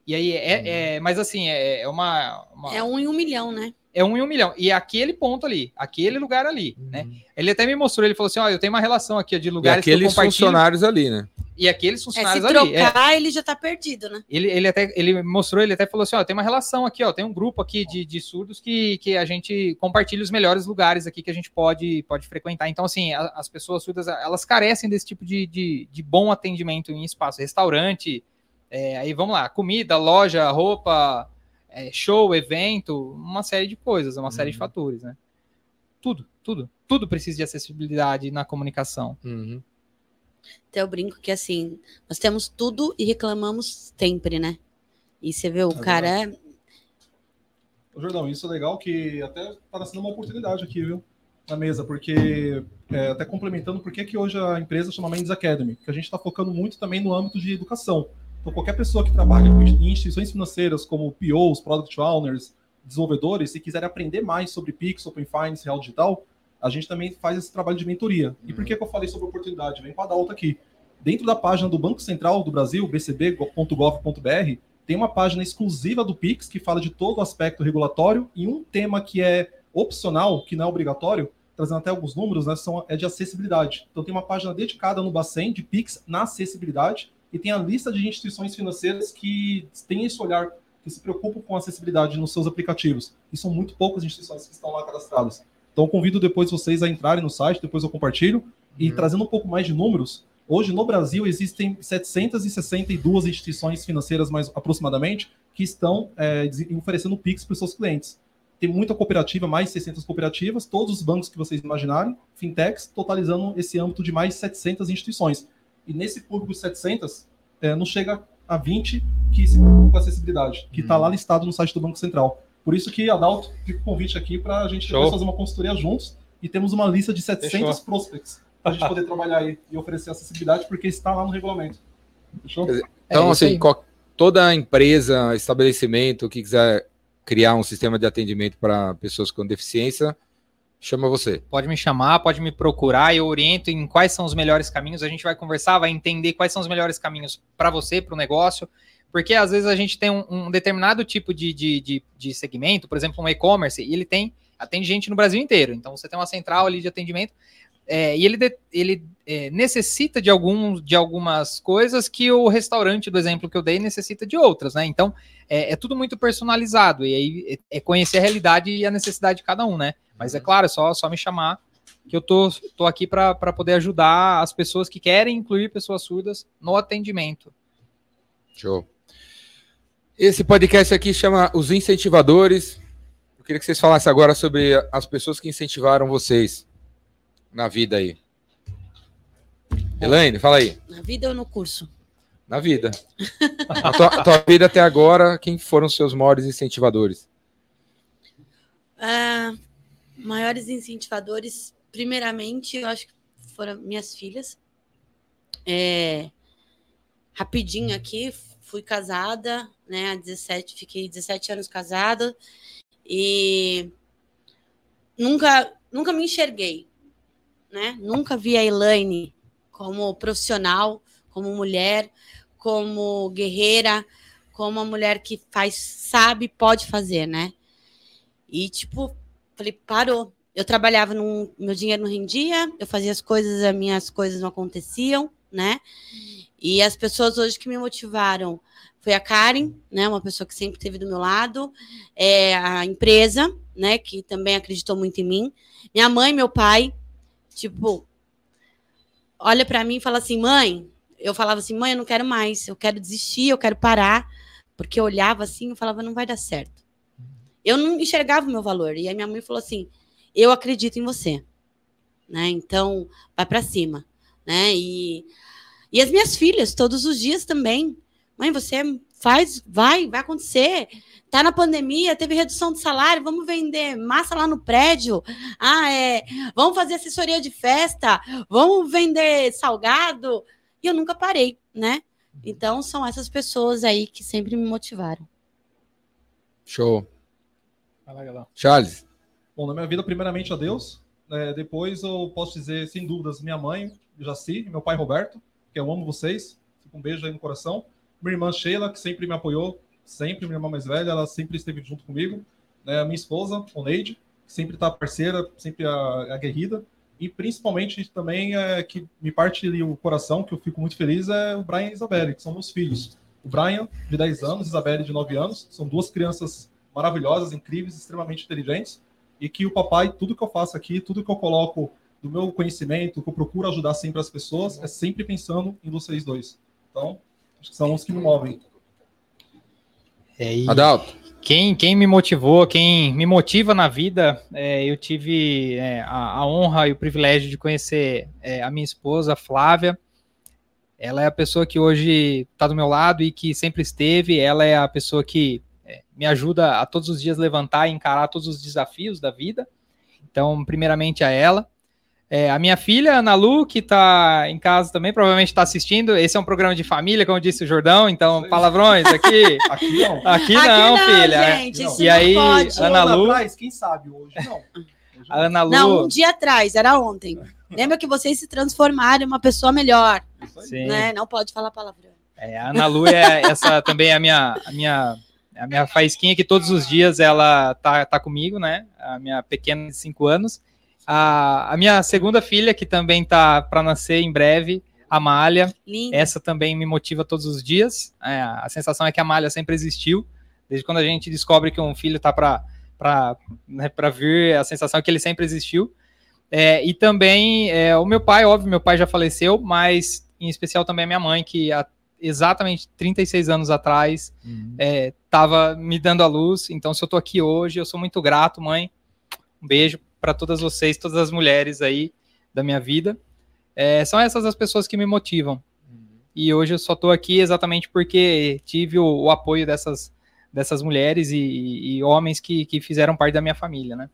E aí é, é- mas assim é, é uma, uma- É um em um milhão, né? É um em um milhão. E é aquele ponto ali, aquele lugar ali, né? Ele até me mostrou, ele falou assim, ó, eu tenho uma relação aqui de Uhum. E lugares que eu aqueles funcionários ali, né? e aqueles É, se funcionários ali. é. trocar, ele já tá perdido, né? Ele, ele até ele mostrou, ele até falou assim: ó, tem uma relação aqui, ó, tem um grupo aqui de, de surdos que, que a gente compartilha os melhores lugares aqui que a gente pode, pode frequentar. Então, assim, a- as pessoas surdas, elas carecem desse tipo de, de, de bom atendimento em espaço, restaurante, é, aí vamos lá, comida, loja, roupa, é, show, evento, uma série de coisas, uma série de fatores, né? Tudo, tudo, tudo precisa de acessibilidade na comunicação. Uhum. Até eu brinco que assim, nós temos tudo e reclamamos sempre, né? E você vê, o É cara é. Ô, Jordão, isso é legal que até está sendo uma oportunidade aqui, viu? Na mesa, porque é, até complementando, por que que hoje a empresa chama Mendes Academy? Porque a gente está focando muito também no âmbito de educação. Então, qualquer pessoa que trabalha em instituições financeiras como POs, Product Owners, desenvolvedores, e quiser aprender mais sobre Pix, Open Finance, Real Digital, a gente também faz esse trabalho de mentoria. E por que, que eu falei sobre oportunidade? Vem com a Adalto aqui. Dentro da página do Banco Central do Brasil, bcb.gov.br, tem uma página exclusiva do Pix que fala de todo o aspecto regulatório e um tema que é opcional, que não é obrigatório, trazendo até alguns números, né, são, é de acessibilidade. Então tem uma página dedicada no Bacen de Pix na acessibilidade e tem a lista de instituições financeiras que têm esse olhar, que se preocupam com a acessibilidade nos seus aplicativos. E são muito poucas instituições que estão lá cadastradas. Então convido depois vocês a entrarem no site, depois eu compartilho. E trazendo um pouco mais de números, hoje no Brasil existem 762 instituições financeiras, mais aproximadamente, que estão é, oferecendo Pix para os seus clientes. Tem muita cooperativa, mais de 600 cooperativas, todos os bancos que vocês imaginarem, fintechs, totalizando esse âmbito de mais de 700 instituições. E nesse público de 700, é, não chega a 20 que se preocupam com acessibilidade, que está lá listado no site do Banco Central. Por isso que, Adalto, fica o convite aqui para a gente fazer uma consultoria juntos e temos uma lista de 700 Fechou. prospects para a gente poder trabalhar aí e oferecer acessibilidade, porque está lá no regulamento. Fechou? Então, É assim, qual- toda empresa, estabelecimento que quiser criar um sistema de atendimento para pessoas com deficiência, chama você. Pode me chamar, pode me procurar, eu oriento em quais são os melhores caminhos. A gente vai conversar, vai entender quais são os melhores caminhos para você, para o negócio. Porque às vezes a gente tem um, um determinado tipo de, de, de, de segmento, por exemplo, um e-commerce, e ele tem, atende gente no Brasil inteiro. Então você tem uma central ali de atendimento. é, e ele, de- ele é, necessita de, algum, de algumas coisas que o restaurante, do exemplo que eu dei, necessita de outras, né? Então, é, é tudo muito personalizado, e aí é, é conhecer a realidade e a necessidade de cada um, né? Mas é claro, é só, só me chamar, que eu tô, tô aqui para poder ajudar as pessoas que querem incluir pessoas surdas no atendimento. Show. Esse podcast aqui chama Os Incentivadores. Eu queria que vocês falassem agora sobre as pessoas que incentivaram vocês na vida aí. Elaine, fala aí. Na vida ou no curso? Na vida. A tua, a tua vida até agora, quem foram os seus maiores incentivadores? Ah, maiores incentivadores, primeiramente, eu acho que foram minhas filhas. É, rapidinho aqui, fui casada, né? há 17, fiquei 17 anos casada e nunca, nunca me enxerguei, né? Nunca vi a Elaine como profissional, como mulher, como guerreira, como uma mulher que faz, sabe, pode fazer, né? E, tipo, falei, parou. Eu trabalhava, num, meu dinheiro não rendia, eu fazia as coisas, as minhas coisas não aconteciam, né? E as pessoas hoje que me motivaram foi a Karen, né? Uma pessoa que sempre esteve do meu lado, é a empresa, né? Que também acreditou muito em mim. Minha mãe, meu pai, tipo, olha para mim e fala assim, mãe. Eu falava assim, mãe, eu não quero mais, eu quero desistir, eu quero parar, porque eu olhava assim e falava, não vai dar certo eu não enxergava o meu valor. E a minha mãe falou assim: eu acredito em você. Né? Então, vai para cima. Né? E, e as minhas filhas, todos os dias também. Mãe, você faz, vai, vai acontecer. Tá na pandemia, teve redução de salário, vamos vender massa lá no prédio. Ah, é, vamos fazer assessoria de festa, vamos vender salgado. E eu nunca parei, né? Então, são essas pessoas aí que sempre me motivaram. Show. Vai lá. Charles. Bom, na minha vida, primeiramente a Deus. É, depois eu posso dizer, sem dúvidas, minha mãe, Jaci, meu pai Roberto, que eu amo vocês. Fica um beijo aí no coração. Minha irmã Sheila, que sempre me apoiou, sempre, minha irmã mais velha, ela sempre esteve junto comigo. Né? Minha esposa, Oneide, que sempre está parceira, sempre a- aguerrida. E principalmente também é, que me parte o coração, que eu fico muito feliz, é o Brian e a Isabelle, que são meus filhos. O Brian, de 10 anos, Isabelle, de 9 anos. São duas crianças maravilhosas, incríveis, extremamente inteligentes. E que o papai, tudo que eu faço aqui, tudo que eu coloco do meu conhecimento, que eu procuro ajudar sempre as pessoas, é sempre pensando em vocês dois. Então, acho que são os que me movem. É, e Adalto. quem, quem me motivou, quem me motiva na vida, é, eu tive é, a, a honra e o privilégio de conhecer é, a minha esposa, Flávia. Ela é a pessoa que hoje está do meu lado e que sempre esteve. Ela é a pessoa que me ajuda a todos os dias levantar e encarar todos os desafios da vida. Então, primeiramente a ela. É, a minha filha, Ana Lu, que está em casa também, provavelmente está assistindo. Esse é um programa de família, como disse o Jordão, então Sim. palavrões aqui. Aqui não. Aqui não, filha. gente, Não. isso E não aí, pode. Ana Ana Lu- atrás, quem sabe hoje? Não. Hoje A Ana Lu. Não, um dia atrás, era ontem. Lembra que vocês se transformaram em uma pessoa melhor. Sim. né? Não pode falar palavrão. É, a Ana Lu é essa também é a minha, a minha, a minha faísquinha que todos os dias ela tá, tá comigo, né? A minha pequena de 5 anos. A, a minha segunda filha, que também tá para nascer em breve, a Malha. Essa também me motiva todos os dias. É, a sensação é que a Malha sempre existiu. Desde quando a gente descobre que um filho tá para né, pra vir, a sensação é que ele sempre existiu. É, e também é, o meu pai, óbvio, meu pai já faleceu, mas em especial também a minha mãe, que há exatamente 36 anos atrás estava me dando a luz. Então, se eu tô aqui hoje, eu sou muito grato, mãe. Um beijo para todas vocês, todas as mulheres aí da minha vida. É, são essas as pessoas que me motivam. E hoje eu só tô aqui exatamente porque tive o, o apoio dessas, dessas mulheres e, e homens que, que fizeram parte da minha família, né?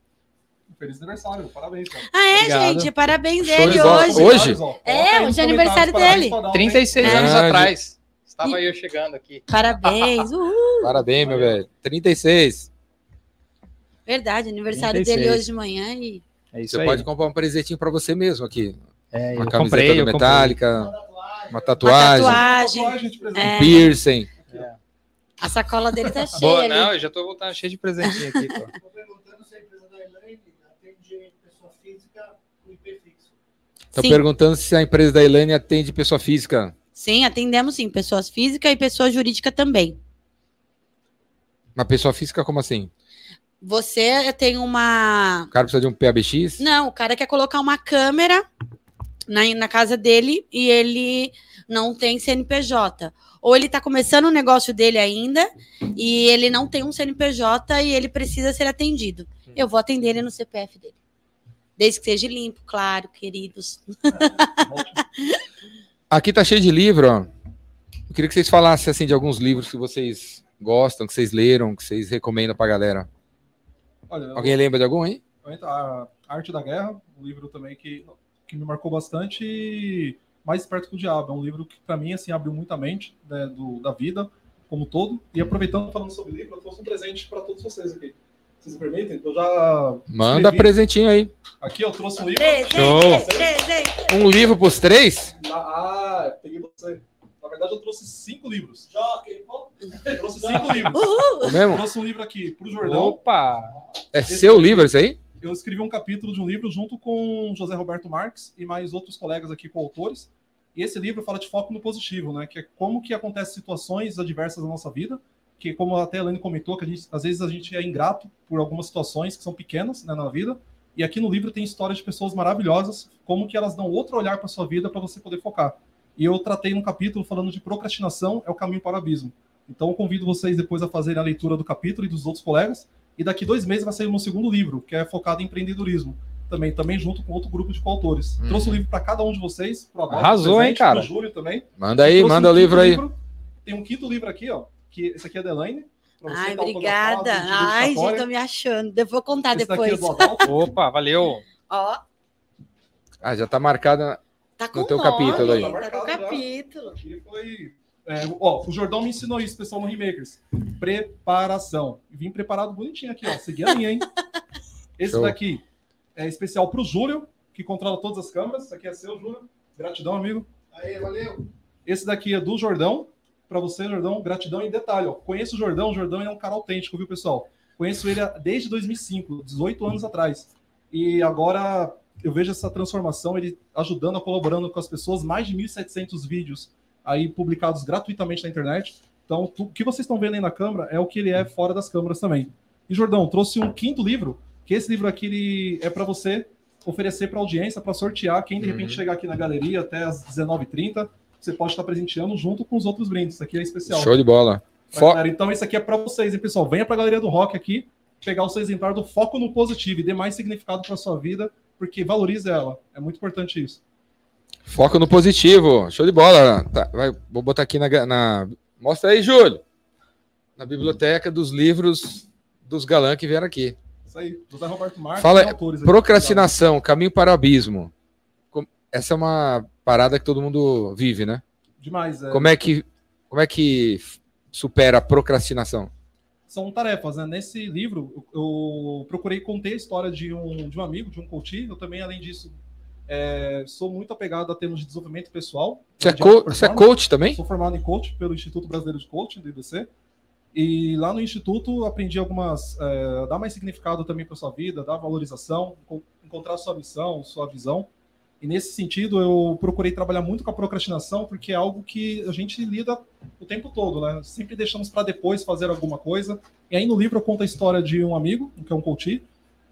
Feliz aniversário, parabéns. Cara. Ah, é, Obrigado. gente? Parabéns Show de ele bola. hoje. Hoje? É, hoje é aniversário dele. 36 É. anos Ah, atrás. Estava eu chegando aqui. Parabéns. Uhul. Parabéns, meu velho. 36. Verdade, aniversário 36. dele hoje de manhã e É isso Você aí. pode comprar um presentinho pra você mesmo aqui. É, Uma eu camiseta comprei, do eu comprei. Uma tatuagem. uma tatuagem, tatuagem. de presente. É. piercing. A sacola dele tá cheia. Boa, ali. não, eu já tô voltando cheio de presentinho aqui, pô. Estou perguntando se a empresa da Elaine atende pessoa física com IP fixo. Estão Sim. perguntando se a empresa da Elaine atende pessoa física. Sim, atendemos sim, pessoas físicas e pessoa jurídica também. Uma pessoa física, como assim? Você tem uma. O cara precisa de um PABX? Não, o cara quer colocar uma câmera na, na casa dele e ele não tem CNPJ. Ou ele está começando o negócio dele ainda e ele não tem um CNPJ e ele precisa ser atendido. Eu vou atender ele no CPF dele. Desde que seja limpo, claro, queridos. Aqui tá cheio de livro, ó. Eu queria que vocês falassem assim de alguns livros que vocês gostam, que vocês leram, que vocês recomendam pra galera. Olha, Alguém lembra de algum, hein? a Arte da Guerra, um livro também que, que me marcou bastante e Mais Perto que o Diabo. É um livro que, para mim, assim, abriu muita mente né, do, da vida como um todo. E aproveitando, falando sobre livro, eu trouxe um presente para todos vocês aqui. Vocês me permitem? Eu já. Manda escrevi- presentinho aí. Aqui eu trouxe um livro. Show. Um livro pros três? Ah, peguei você. Na verdade, eu trouxe cinco livros. Jockey. Eu trouxe cinco livros. Uhul. É Eu mesmo? trouxe um livro aqui pro Jordão. Opa! É seu livro isso aí? eu escrevi um capítulo de um livro junto com José Roberto Marques e mais outros colegas aqui coautores. E esse livro fala de foco no positivo, né? Que é como que acontecem situações adversas na nossa vida, que como até a Elaine comentou, que a gente, às vezes a gente é ingrato por algumas situações que são pequenas né, na vida. E aqui no livro tem histórias de pessoas maravilhosas, como que elas dão outro olhar para sua vida para você poder focar. E eu tratei num capítulo falando de procrastinação é o caminho para o abismo. Então eu convido vocês depois a fazerem a leitura do capítulo e dos outros colegas. E daqui dois meses vai sair um segundo livro, que é focado em empreendedorismo. Também, também junto com outro grupo de coautores. Uhum. Trouxe o livro para cada um de vocês. Pro Adalto, Arrasou, presente, hein, cara? Pro Júlio também. Manda aí, manda um o livro aí. livro. Tem um quinto livro aqui, ó. Que esse aqui é da Elaine. Ai, tá obrigada. Ai, gente, tô me achando. Eu vou contar Esse é depois. Opa, valeu! Ó, Ah, já tá marcada. tá com No teu nome, capítulo aí. Tá com Marcado já. capítulo. Aqui foi. é, ó, o Jordão me ensinou isso, pessoal, no Remakers. Preparação. Vim preparado bonitinho aqui, ó. Segui a linha, hein? Esse Show. daqui é especial pro Júlio, que controla todas as câmeras. Esse aqui é seu, Júlio. Gratidão, amigo. Aí, valeu. Esse daqui é do Jordão. Para você, Jordão, gratidão e detalhe. Ó, conheço o Jordão, o Jordão é um cara autêntico, viu, pessoal? Conheço ele desde 2005, 18 anos atrás. E agora eu vejo essa transformação, ele ajudando, colaborando com as pessoas, mais de 1.700 vídeos aí publicados gratuitamente na internet. Então, tu- o que vocês estão vendo aí na câmera é o que ele é fora das câmeras também. E Jordão, trouxe um quinto livro, que esse livro aqui ele é para você oferecer para audiência, para sortear quem de repente Uhum. chegar aqui na galeria até às 19h30 você pode estar presenteando junto com os outros brindes. Isso aqui é especial. Show de bola. Fo-? Então, isso aqui é para vocês, hein, pessoal? Venha para a Galeria do Rock aqui, pegar o seu exemplar do Foco no Positivo e dê mais significado para sua vida, porque valorize ela. É muito importante isso. Foco no positivo. Show de bola. Tá, vai, vou botar aqui na, na. Mostra aí, Júlio. Na biblioteca dos livros dos galãs que vieram aqui. Isso aí. José Roberto Marques, Fala-. Procrastinação, caminho para o abismo. Essa é uma parada que todo mundo vive, né? Demais. é. Como é que, como é que supera a procrastinação? São tarefas, né? Nesse livro, eu, procurei conter a história de um, de um amigo, de um coach. Eu também, além disso, é, sou muito apegado a termos de desenvolvimento pessoal. Você é, co- você é coach também? Sou formado em coach pelo Instituto Brasileiro de Coaching, do IBC. E lá no Instituto aprendi algumas. É, dar mais significado também para sua vida, dar valorização, enco- encontrar sua missão, sua visão. E nesse sentido, eu procurei trabalhar muito com a procrastinação, porque é algo que a gente lida o tempo todo, né? Sempre deixamos para depois fazer alguma coisa. E aí no livro eu conto a história de um amigo, que é um coach.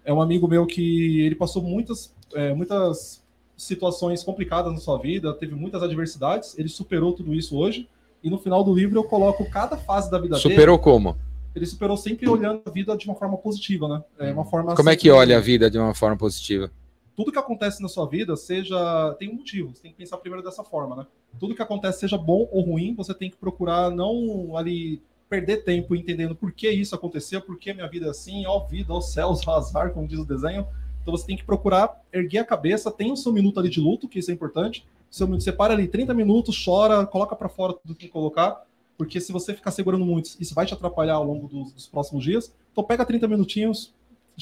É um amigo meu que ele passou muitas, é, muitas situações complicadas na sua vida, teve muitas adversidades, ele superou tudo isso hoje. E no final do livro eu coloco cada fase da vida dele. Superou como? Ele superou sempre olhando a vida de uma forma positiva, né? É uma forma Como é que sempre- olha a vida de uma forma positiva? Tudo que acontece na sua vida seja tem um motivo. Você tem que pensar primeiro dessa forma, né? Tudo que acontece seja bom ou ruim, você tem que procurar não ali perder tempo entendendo por que isso aconteceu, por que minha vida é assim, ó vida, ó céus, ó azar, como diz o desenho. Então você tem que procurar erguer a cabeça, tem o seu minuto ali de luto, que isso é importante. Seu minuto, você para ali 30 minutos, chora, coloca para fora tudo que colocar, porque se você ficar segurando muito, isso vai te atrapalhar ao longo dos, dos próximos dias. Então pega 30 minutinhos,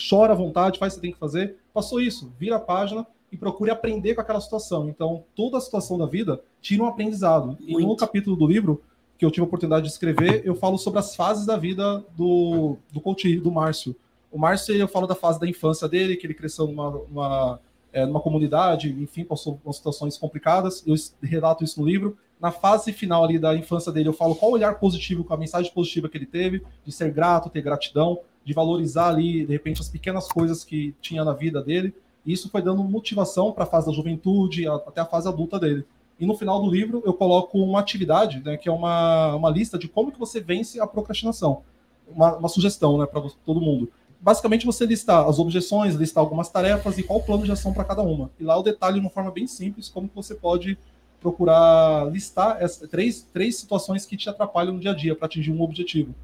chora à vontade, faz o que tem que fazer. Passou isso, vira a página e procure aprender com aquela situação. Então, toda a situação da vida tira um aprendizado. E no Muito. capítulo do livro, que eu tive a oportunidade de escrever, eu falo sobre as fases da vida do, do coach, do Márcio. O Márcio, eu falo da fase da infância dele, que ele cresceu numa, numa é, numa comunidade, enfim, passou por situações complicadas. Eu relato isso no livro. Na fase final ali da infância dele, eu falo qual o olhar positivo, com a mensagem positiva que ele teve, de ser grato, ter gratidão, de valorizar ali, de repente, as pequenas coisas que tinha na vida dele. E isso foi dando motivação para a fase da juventude, até a fase adulta dele. E no final do livro eu coloco uma atividade, né, que é uma, uma lista de como que você vence a procrastinação. Uma, uma sugestão né, para todo mundo. Basicamente você listar as objeções, listar algumas tarefas e qual o plano de ação para cada uma. E lá eu detalho de uma forma bem simples como que você pode procurar listar três, três situações que te atrapalham no dia a dia para atingir um objetivo.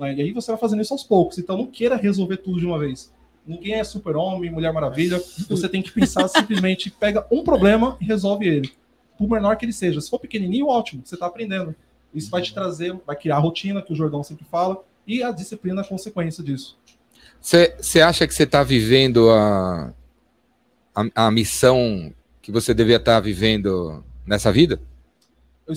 Né? E aí você vai fazendo isso aos poucos. Então não queira resolver tudo de uma vez. Ninguém é super-homem, mulher maravilha. Você tem que pensar simplesmente, pega um problema e resolve ele por menor que ele seja. Se for pequenininho, ótimo, você está aprendendo. Isso vai te trazer, vai criar a rotina que o Jordão sempre fala e a disciplina é consequência disso. Você acha que você está vivendo a, a, a, missão que você devia estar tá vivendo nessa vida?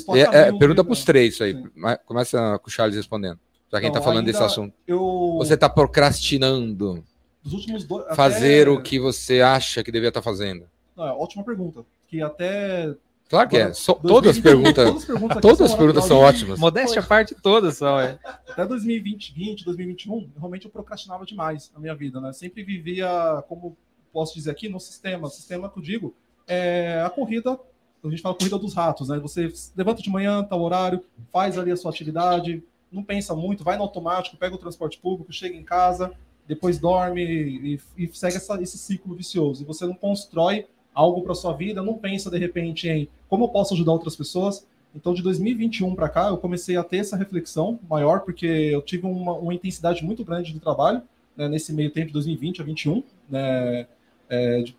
É, é, pergunta para os três isso aí. Sim. Começa com o Charles respondendo. Já quem está falando desse assunto. Eu... Você está procrastinando dois, fazer até... o que você acha que devia estar tá fazendo? Não, é ótima pergunta. Que até Claro que é. So, todas as perguntas, todas as perguntas, todas as perguntas são ótimas. Modéstia à parte, todas são. É. Até 2020, 2021, realmente eu procrastinava demais na minha vida, né? Sempre vivia, como posso dizer aqui, no sistema. O sistema que eu digo é a corrida, a gente fala corrida dos ratos, né? Você levanta de manhã, tal horário, faz ali a sua atividade, não pensa muito, vai no automático, pega o transporte público, chega em casa, depois dorme e, e segue essa, esse ciclo vicioso. E você não constrói algo para sua vida, não pensa de repente em como eu posso ajudar outras pessoas. Então, de 2021 para cá, eu comecei a ter essa reflexão maior, porque eu tive uma, uma intensidade muito grande de trabalho né, nesse meio tempo de 2020 a 2021, né, é, de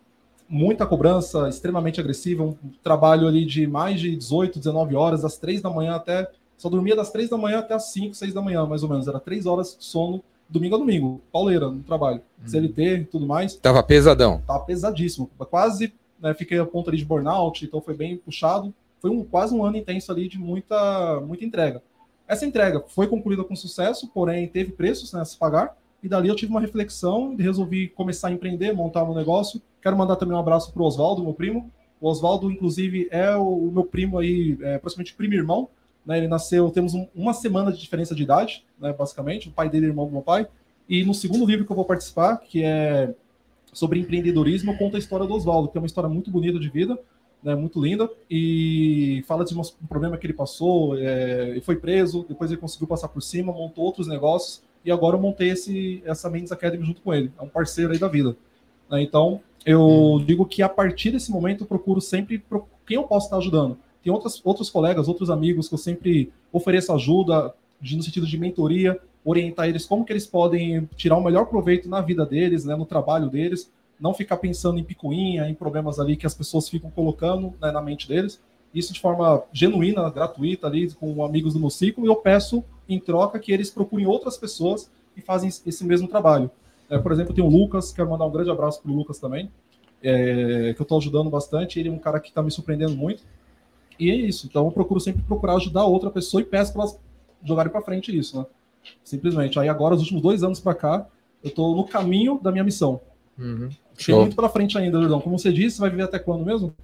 muita cobrança, extremamente agressiva, um trabalho ali de mais de 18, 19 horas, das 3 da manhã até. Só dormia das 3 da manhã até as 5, 6 da manhã, mais ou menos. Era 3 horas de sono domingo a domingo, pauleira no trabalho, hum. CLT e tudo mais. Tava pesadão. Tava pesadíssimo, quase né, fiquei a ponta ali de burnout, então foi bem puxado. Foi um, quase um ano intenso ali de muita, muita entrega. Essa entrega foi concluída com sucesso, porém teve preços né, a se pagar, e dali eu tive uma reflexão e resolvi começar a empreender, montar um negócio. Quero mandar também um abraço para o Oswaldo, meu primo. O Oswaldo, inclusive, é o, o meu primo aí, é, praticamente primo irmão. Né, ele nasceu, temos um, uma semana de diferença de idade, né, basicamente. O pai dele é irmão do meu pai. E no segundo livro que eu vou participar, que é sobre empreendedorismo, conta a história do Oswaldo, que é uma história muito bonita de vida, né, muito linda, e fala de um problema que ele passou, é, foi preso, depois ele conseguiu passar por cima, montou outros negócios, e agora eu montei esse, essa Mendes Academy junto com ele, é um parceiro aí da vida. Né, então, eu digo que a partir desse momento eu procuro sempre quem eu posso estar ajudando. Tem outras, outros colegas, outros amigos que eu sempre ofereço ajuda, de, no sentido de mentoria, orientar eles como que eles podem tirar o melhor proveito na vida deles, né, no trabalho deles, não ficar pensando em picuinha, em problemas ali que as pessoas ficam colocando né, na mente deles. Isso de forma genuína, gratuita ali com amigos do meu ciclo, e eu peço em troca que eles procurem outras pessoas que fazem esse mesmo trabalho. É, por exemplo, tem o Lucas, quero mandar um grande abraço para o Lucas também, é, que eu estou ajudando bastante. Ele é um cara que está me surpreendendo muito. E é isso. Então eu procuro sempre procurar ajudar outra pessoa e peço para elas jogarem para frente isso, né? Simplesmente. Aí agora, os últimos dois anos para cá, eu estou no caminho da minha missão. Uhum. Tem muito pela frente ainda, Jordão. Como você disse, vai viver até quando mesmo?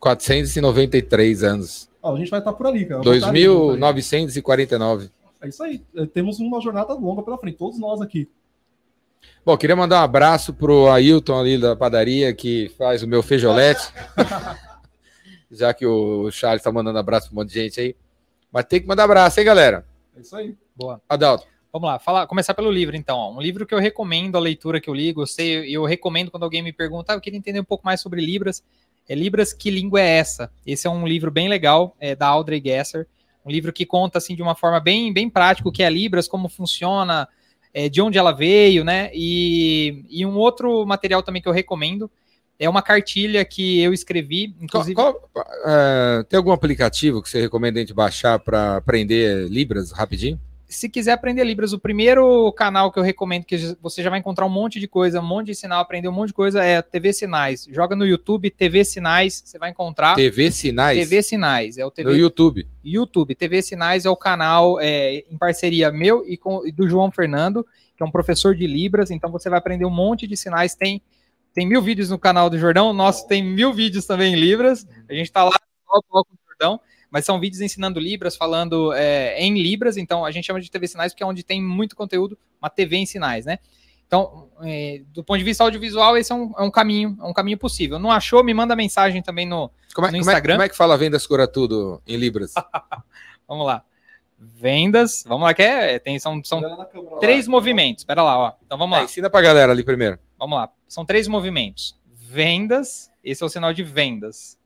493 anos. Ó, a gente vai estar por ali, cara. 2.949. É isso aí. É, temos uma jornada longa pela frente, todos nós aqui. Bom, queria mandar um abraço pro Ailton ali da padaria que faz o meu feijolete. Já que o Charles está mandando abraço para um monte de gente aí. Mas tem que mandar abraço, hein, galera? É isso aí. Boa. Adalto. Vamos lá, falar, começar pelo livro, então. Um livro que eu recomendo a leitura que eu li, gostei, e eu recomendo quando alguém me pergunta, ah, eu queria entender um pouco mais sobre Libras. É Libras, que língua é essa? Esse é um livro bem legal, é da Audrey Gesser. Um livro que conta, assim, de uma forma bem, bem prática o que é Libras, como funciona, é, de onde ela veio, né? E, e um outro material também que eu recomendo é uma cartilha que eu escrevi. Inclusive... Qual, qual, uh, tem algum aplicativo que você recomenda a gente baixar para aprender Libras rapidinho? se quiser aprender Libras, o primeiro canal que eu recomendo, que você já vai encontrar um monte de coisa, um monte de sinal, aprender um monte de coisa, é TV Sinais. Joga no YouTube TV Sinais, você vai encontrar. TV Sinais? TV Sinais, é o TV. No YouTube. YouTube. TV Sinais é o canal é, em parceria meu e, com, e do João Fernando, que é um professor de Libras, então você vai aprender um monte de sinais. Tem tem mil vídeos no canal do Jordão, o nosso tem mil vídeos também em Libras. A gente tá lá com o Jordão, mas são vídeos ensinando Libras, falando é, em Libras, então a gente chama de TV Sinais porque é onde tem muito conteúdo, uma TV em sinais, né? Então, é, do ponto de vista audiovisual, esse é um, é um caminho, é um caminho possível. Não achou? Me manda mensagem também no, Como é, no como é- Instagram. como é que fala vendas cura tudo em Libras? Vamos lá. Vendas, vamos lá, que é, tem, são, são Olha lá três movimentos. Espera lá, ó. Então vamos É, lá. ensina pra galera ali primeiro. Vamos lá. São três movimentos. Vendas, esse é o sinal de vendas.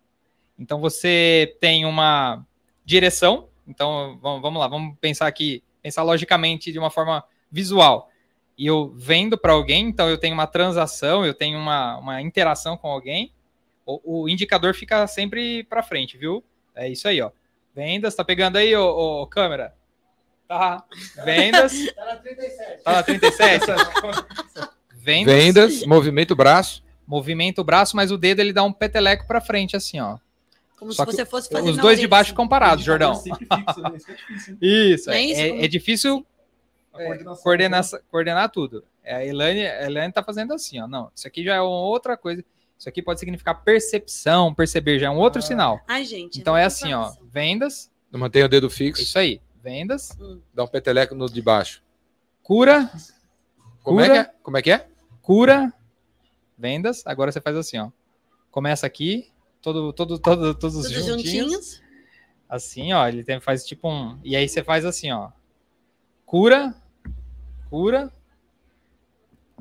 Então você tem uma direção. Então vamos, lá, vamos pensar aqui, pensar logicamente de uma forma visual. E eu vendo para alguém, então eu tenho uma transação, eu tenho uma, uma interação com alguém. O, o indicador fica sempre para frente, viu? É isso aí, ó. Vendas, tá pegando aí, ô, ô, câmera? Tá. Vendas, Tá na 37. tá na 37. Vendas, Vendas, movimento braço. movimenta o braço, mas o dedo ele dá um peteleco para frente, assim, ó. Como Só se você fosse fazer Os dois de baixo comparados, Jordão. Sempre fixo, né? Isso é difícil, hein? Isso, Não é, é é- é difícil coordenação. coordenar, coordenar tudo. É, A Elaine, a Elaine tá fazendo assim, ó. Não, isso aqui já é uma outra coisa. Isso aqui pode significar percepção, perceber, já é um outro Ah. sinal. Ai, gente. Então é assim, ó. Vendas, Mantém o dedo fixo. isso aí. Vendas, Dá um peteleco no de baixo. cura, Como é que Cura. é? Como é que é? Cura, vendas. Agora você faz assim, ó. Começa aqui, todo, todo, todo, todos Tudo juntinhos. juntinhos. Assim, ó, ele tem, faz tipo um. E aí você faz assim, ó. Cura, cura.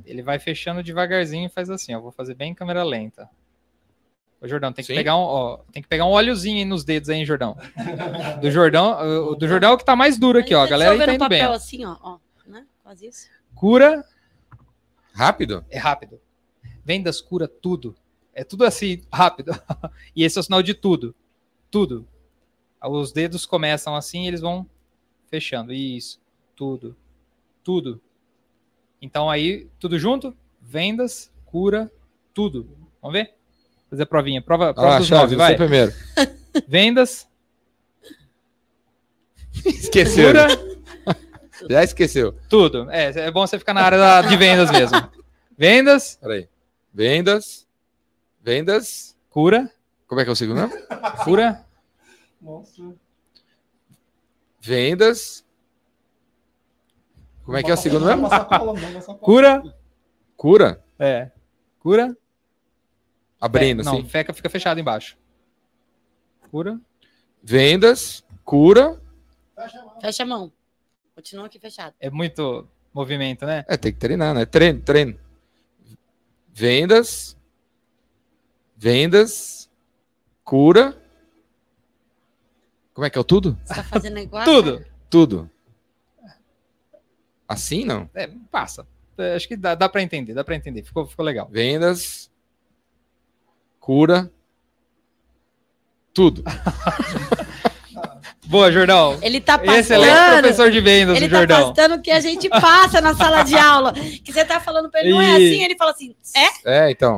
Ele vai fechando devagarzinho e faz assim, ó. Vou fazer bem em câmera lenta. Ô, Jordão, tem que Sim. pegar um, ó, tem que pegar um óleozinho aí nos dedos aí, hein, Jordão. Do Jordão, o do Jordão é o que tá mais duro aqui, ó. A galera aí Dissolver tá indo bem. papel ó. assim, ó, ó, né? Quase isso. Cura Rápido? é rápido. Vendas cura tudo. É tudo assim, rápido. e esse é o sinal de tudo. Tudo. Os dedos começam assim e eles vão fechando. Isso. Tudo. Tudo. Então aí, tudo junto? Vendas, cura, tudo. Vamos ver? Fazer a provinha. Prova, prova Ah, dos chave, nove, vai. primeiro. Vendas, Esqueceu. cura, Já esqueceu. tudo. É, é bom você ficar na área da- de vendas mesmo. Vendas, Peraí. Vendas. Vendas. cura, Como é que é o segundo? nome? cura, Nossa. Vendas. Como é que é o segundo cola. cura. Cura. É. Cura. Abrindo, É, não, assim. feca fica fechado embaixo. Cura. Vendas. Cura. Fecha a mão. Fecha a mão. Continua aqui fechado. É muito movimento, né? É, tem que treinar, né? Treino, treino. Vendas. Vendas. Cura. Como é que é o tudo? Você tá fazendo igual? Tudo. Tudo. Assim não? É, passa. É, acho que dá, dá para entender, dá para entender. Ficou, ficou legal. Vendas. Cura. Tudo. Boa, Jordão. Ele tá passando. Excelente professor de vendas, Ele tá Jordão. passando o que a gente passa na sala de aula. Que você tá falando pra ele, não é assim? Ele fala assim, é? É, então.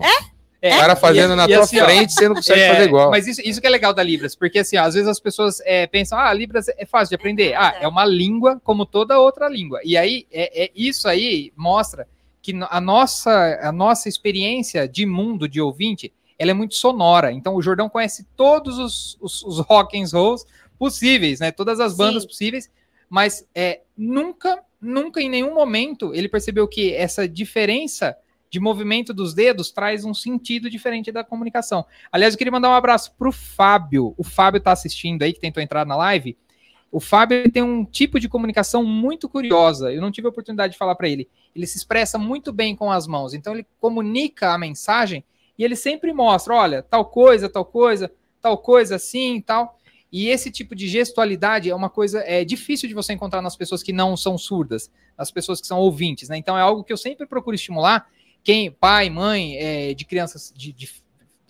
É, O cara fazendo e- na e tua assim, ó, frente, você não consegue É, fazer igual. Mas isso, isso que é legal da Libras, porque assim, ó, às vezes as pessoas é, pensam, ah, Libras é fácil de aprender. Ah, é uma língua como toda outra língua. E aí, é, é- isso aí mostra que a nossa, a nossa experiência de mundo, de ouvinte, ela é muito sonora. Então, o Jordão conhece todos os, os, os rock and rolls possíveis, né? Todas as bandas Sim. possíveis, mas é, nunca, nunca em nenhum momento ele percebeu que essa diferença de movimento dos dedos traz um sentido diferente da comunicação. Aliás, eu queria mandar um abraço pro Fábio. O Fábio tá assistindo aí, que tentou entrar na live. O Fábio tem um tipo de comunicação muito curiosa. Eu não tive a oportunidade de falar para ele. Ele se expressa muito bem com as mãos. Então ele comunica a mensagem e ele sempre mostra, olha, tal coisa, tal coisa, tal coisa assim, tal. E esse tipo de gestualidade é uma coisa é difícil de você encontrar nas pessoas que não são surdas, nas pessoas que são ouvintes, né? Então é algo que eu sempre procuro estimular quem, pai, mãe é, de crianças de, de-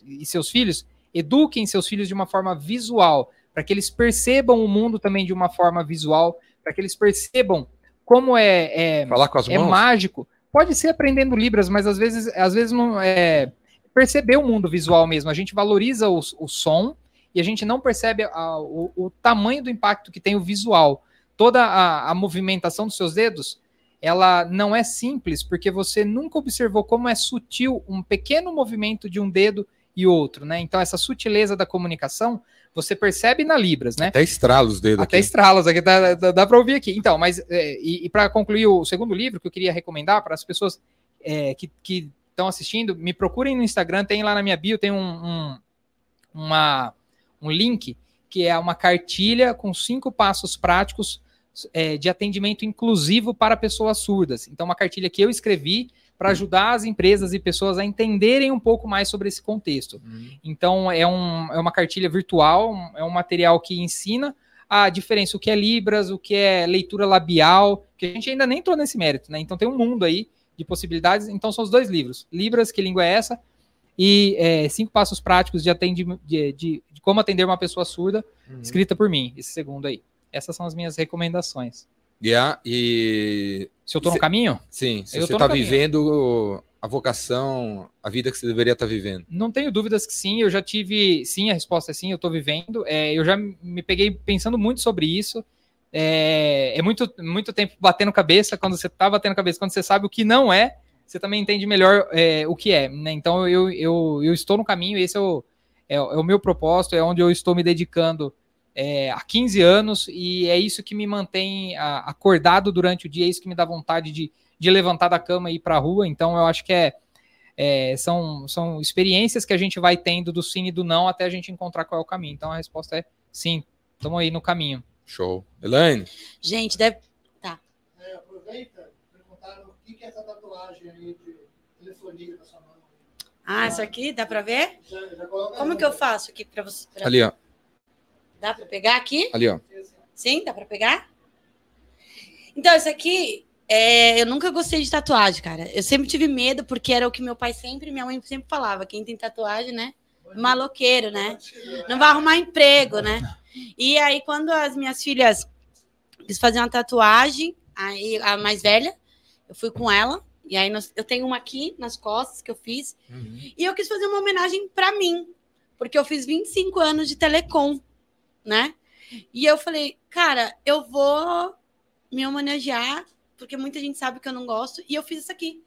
e seus filhos, eduquem seus filhos de uma forma visual, para que eles percebam o mundo também de uma forma visual, para que eles percebam como é, é, Falar com as é mãos. mágico. Pode ser aprendendo Libras, mas às vezes, às vezes não é perceber o mundo visual mesmo. A gente valoriza o, o som e a gente não percebe a- o, o tamanho do impacto que tem o visual. Toda a, a movimentação dos seus dedos ela não é simples porque você nunca observou como é sutil um pequeno movimento de um dedo e outro, né? Então essa sutileza da comunicação você percebe na Libras, né? Até estrala os dedos Até aqui. estralas aqui, dá, dá, dá para ouvir aqui. Então, mas é, e, e para concluir o segundo livro que eu queria recomendar para as pessoas é, que estão assistindo, me procurem no Instagram, tem lá na minha bio, tem um, um, uma, um link que é uma cartilha com cinco passos práticos é, de atendimento inclusivo para pessoas surdas. Então, uma cartilha que eu escrevi para ajudar as empresas e pessoas a entenderem um pouco mais sobre esse contexto. Uhum. Então, é, um, é uma cartilha virtual, é um material que ensina a diferença, o que é Libras, o que é leitura labial, que a gente ainda nem entrou nesse mérito, né? Então tem um mundo aí de possibilidades. Então são os dois livros: Libras, que língua é essa? E é, Cinco Passos Práticos de, atendi- de, de- de Como Atender uma Pessoa Surda, Uhum. escrita por mim, esse segundo aí. Essas são as minhas recomendações. Yeah, e Se eu tô no caminho, sim, se Eu você está vivendo a vocação, a vida que você deveria estar vivendo. Não tenho dúvidas que sim, eu já tive. Sim, a resposta é sim, eu tô vivendo. É, eu já me peguei pensando muito sobre isso. É, é muito, muito tempo batendo cabeça. Quando você tá batendo cabeça, quando você sabe o que não é, você também entende melhor é, o que é. né? Então eu, eu, eu estou no caminho, esse é o, é, é o meu propósito, é onde eu estou me dedicando é, há 15 anos, e é isso que me mantém a- acordado durante o dia, é isso que me dá vontade de, de levantar da cama e ir para a rua. Então eu acho que é, é, são, são experiências que a gente vai tendo do sim e do não até a gente encontrar qual é o caminho. Então a resposta é sim, estamos aí no caminho. Show. Elaine, Gente, deve. É, aproveita, que que é essa tatuagem aí de telefonia na sua mão. Ah, isso aqui dá pra ver? Já, já coloca Como que eu faço aqui pra você? pra- ali, ó. Dá pra pegar aqui? Ali, ó. Sim, dá pra pegar? Então, isso aqui, é, eu nunca gostei de tatuagem, cara. Eu sempre tive medo, porque era o que meu pai sempre, minha mãe sempre falava. Quem tem tatuagem, né? Maloqueiro, né? Não vai arrumar emprego, né? E aí, quando as minhas filhas quis fazer uma tatuagem, aí a mais velha, eu fui com ela. E aí nós- eu tenho uma aqui nas costas que eu fiz. E eu quis fazer uma homenagem para mim, porque eu fiz 25 anos de telecom, né? E eu falei, cara, eu vou me homenagear, porque muita gente sabe que eu não gosto, e eu fiz isso aqui.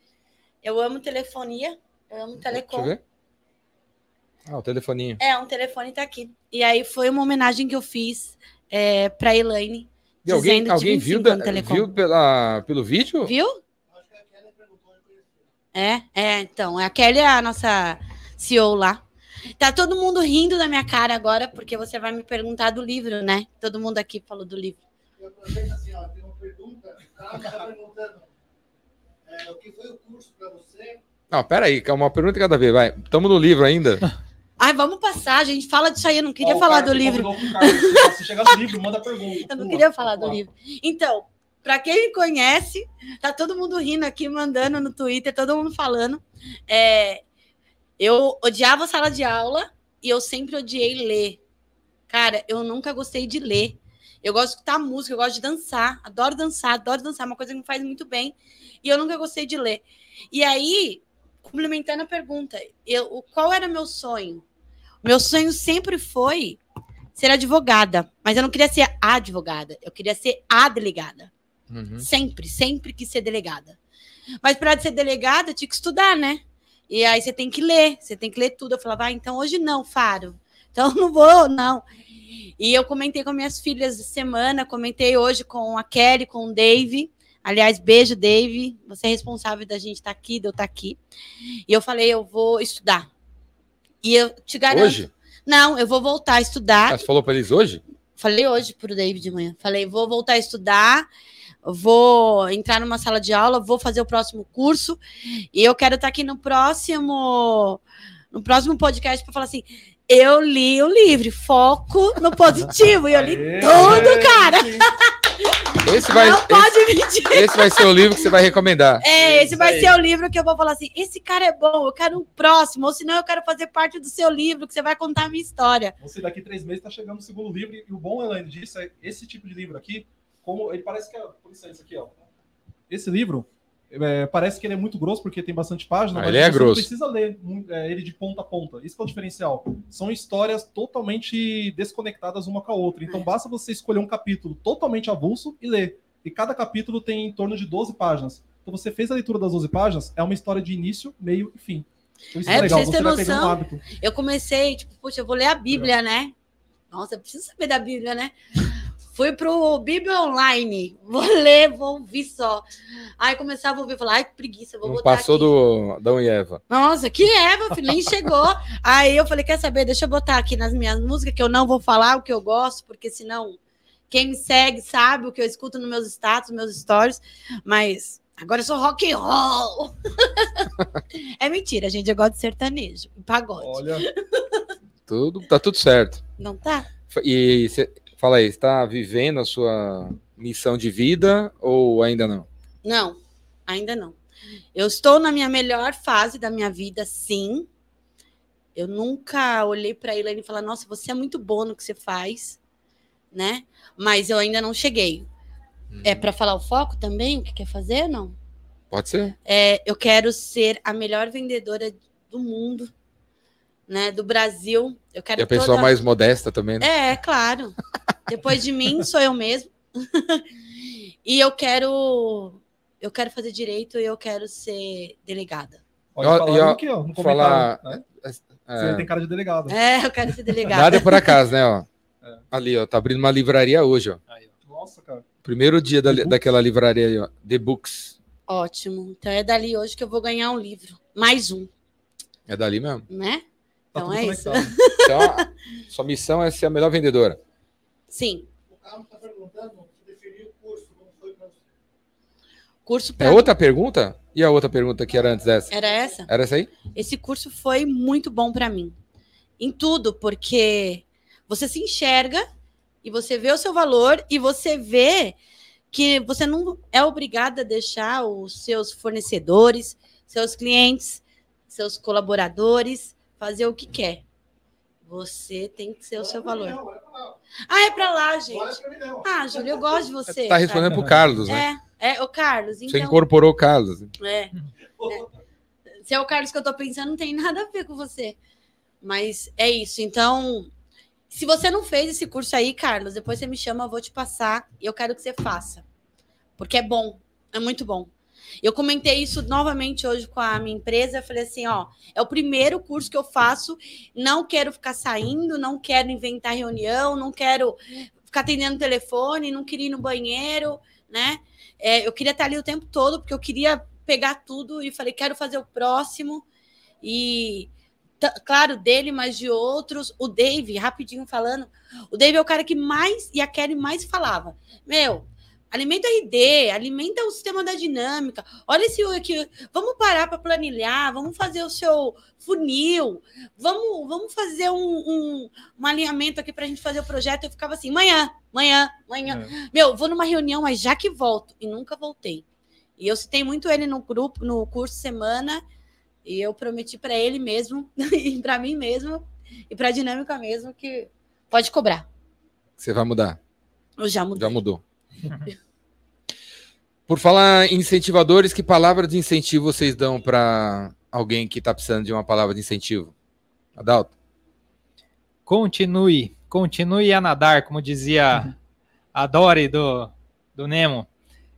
Eu amo telefonia, eu amo Deixa eu telecom. ver. Ah, o telefoninho. É, um telefone tá aqui. E aí foi uma homenagem que eu fiz é, pra Elaine. E alguém, alguém viu, 25 da- Telecom. viu pela, pelo vídeo? Viu? Acho que a Kelly perguntou e conheceu. É, é, então. A Kelly é a nossa CEO lá. Tá todo mundo rindo da minha cara agora, porque você vai me perguntar do livro, né? Todo mundo aqui falou do livro. Eu aproveito assim, ó, tem uma pergunta. O cara tá perguntando é, o que foi o curso para você? Não, pera aí, calma, uma pergunta de cada vez, vai. Estamos no livro ainda. Ai, vamos passar, gente. Fala disso aí. Eu não queria Ó, o falar cara do livro. Se chegar no livro, manda pergunta. Eu não Pula, queria falar do pula. livro. Então, para quem me conhece, tá todo mundo rindo aqui, mandando no Twitter, todo mundo falando. É, eu odiava sala de aula e eu sempre odiei ler. Cara, eu nunca gostei de ler. Eu gosto de escutar música, eu gosto de dançar, adoro dançar, adoro dançar, é uma coisa que me faz muito bem. E eu nunca gostei de ler. E aí, complementando a pergunta, eu, qual era meu sonho? Meu sonho sempre foi ser advogada, mas eu não queria ser advogada, eu queria ser a delegada. Uhum. Sempre, sempre quis ser delegada. Mas para ser delegada, eu tinha que estudar, né? E aí você tem que ler, você tem que ler tudo. Eu falava, ah, então hoje não, Faro. Então não vou, não. E eu comentei com minhas filhas de semana, comentei hoje com a Kelly, com o Dave. Aliás, beijo, Dave. Você é responsável da gente estar aqui, de eu estar aqui. E eu falei, eu vou estudar. E eu te garanto. Hoje? Não, eu vou voltar a estudar. Ah, você falou para eles hoje? Falei hoje pro David de manhã. Falei, vou voltar a estudar, vou entrar numa sala de aula, vou fazer o próximo curso. E eu quero estar aqui no próximo no próximo podcast para falar assim: eu li o livro, foco no positivo. E eu li Aê, tudo, cara. Esse vai, Não esse, pode mentir. esse vai ser o livro que você vai recomendar. É, esse vai aí. ser o livro que eu vou falar assim: esse cara é bom, eu quero um próximo, ou senão eu quero fazer parte do seu livro, que você vai contar a minha história. Você daqui três meses está chegando no segundo livro. E o bom, Elaine, disso é esse tipo de livro aqui, como ele parece que é. Por licença aqui, ó. Esse livro. é, parece que ele é muito grosso porque tem bastante página, Ah, mas ele é você grosso. não precisa ler é, ele de ponta a ponta. Isso que é o diferencial. São histórias totalmente desconectadas uma com a outra. Então basta você escolher um capítulo totalmente avulso e ler. e cada capítulo tem em torno de 12 páginas. Então você fez a leitura das 12 páginas, é uma história de início, meio e fim. Então isso É, é, pra legal, vocês você terem um noção, hábito. Eu comecei, tipo, poxa, eu vou ler a Bíblia, né? Nossa, eu preciso saber da Bíblia, né? Fui pro Bíblia Online. Vou ler, vou ouvir só. Aí começava a ouvir, falar, ai, que preguiça, vou Não botar passou aqui. do Adão e Eva. Nossa, que meu filho, nem chegou. Aí eu falei, quer saber, deixa eu botar aqui nas minhas músicas, que eu não vou falar o que eu gosto, porque senão quem me segue sabe o que eu escuto nos meus status, meus stories, mas agora eu sou rock and roll. é mentira, gente, eu gosto de sertanejo, pagode. Olha, Tudo, tá tudo certo. Não tá? E cê, fala aí, está vivendo a sua missão de vida ou ainda não? Não, ainda não. Eu estou na minha melhor fase da minha vida, sim. Eu nunca olhei para a Elaine e falei, nossa, você é muito boa no que você faz, né? Mas eu ainda não cheguei. É para falar o foco também? O que quer fazer? Não. Pode ser. É, eu quero ser a melhor vendedora do mundo, né? Do Brasil. Eu quero E a pessoa toda- mais modesta também, né? É, claro. Depois de mim, sou eu mesmo. e eu quero. Eu quero fazer direito e eu quero ser delegada. olha, Ó, falaram e ó, aqui, ó, no falar-. Né? É, Você tem cara de delegado. É, eu quero ser delegada. nada é por acaso, né? Ó. É. Ali, ó, tá abrindo uma livraria hoje, ó. Aí, ó. Nossa, cara. Primeiro dia da, daquela livraria aí, ó. The Books. Ótimo. Então é dali hoje que eu vou ganhar um livro. Mais um, É dali mesmo. né? Tá Então é isso. Então, a- sua missão é ser a melhor vendedora. Sim. O Carlos está perguntando se definiu o curso, como foi para você. Curso É pra... outra pergunta? E a outra pergunta que era antes dessa? Era essa? Era essa aí? Esse curso foi muito bom para mim. Em tudo, porque você se enxerga e você vê o seu valor e você vê que você não é obrigado a deixar os seus fornecedores, seus clientes, seus colaboradores fazer o que quer. Você tem que ser o seu valor. Não, vai pra lá. Ah, é para lá, gente. Ah, Júlia, eu gosto de você. Tá respondendo pro Carlos, né? É, é, o Carlos. Você Então, incorporou o Carlos. é. Se é o Carlos que eu tô pensando, não tem nada a ver com você. Mas é isso. Então, se você não fez esse curso aí, Carlos, depois você me chama, eu vou te passar e eu quero que você faça. Porque é bom, é muito bom. Eu comentei isso novamente hoje com a minha empresa. Eu falei assim: ó, é o primeiro curso que eu faço. Não quero ficar saindo, não quero inventar reunião, não quero ficar atendendo telefone, não queria ir no banheiro, né? É, eu queria estar ali o tempo todo, porque eu queria pegar tudo e falei, quero fazer o próximo. E, claro, dele, mas de outros. O Dave, rapidinho falando, o Dave é o cara que mais, e a Kelly mais falava. Meu, alimenta o RD, alimenta o sistema da dinâmica. Olha esse aqui, vamos parar para planilhar, vamos fazer o seu funil, vamos, vamos fazer um, um, um alinhamento aqui para a gente fazer o projeto. Eu ficava assim, manhã, manhã, manhã. Meu, vou numa reunião, mas já que volto. E nunca voltei. E eu citei muito ele no grupo, no curso semana, e eu prometi para ele mesmo, e para mim mesmo, e para a dinâmica mesmo, que pode cobrar. Você vai mudar. Eu já mudei. Já mudou. Por falar em incentivadores, que palavra de incentivo vocês dão para alguém que está precisando de uma palavra de incentivo? Adalto? Continue, continue a nadar, como dizia a Dory do, do Nemo.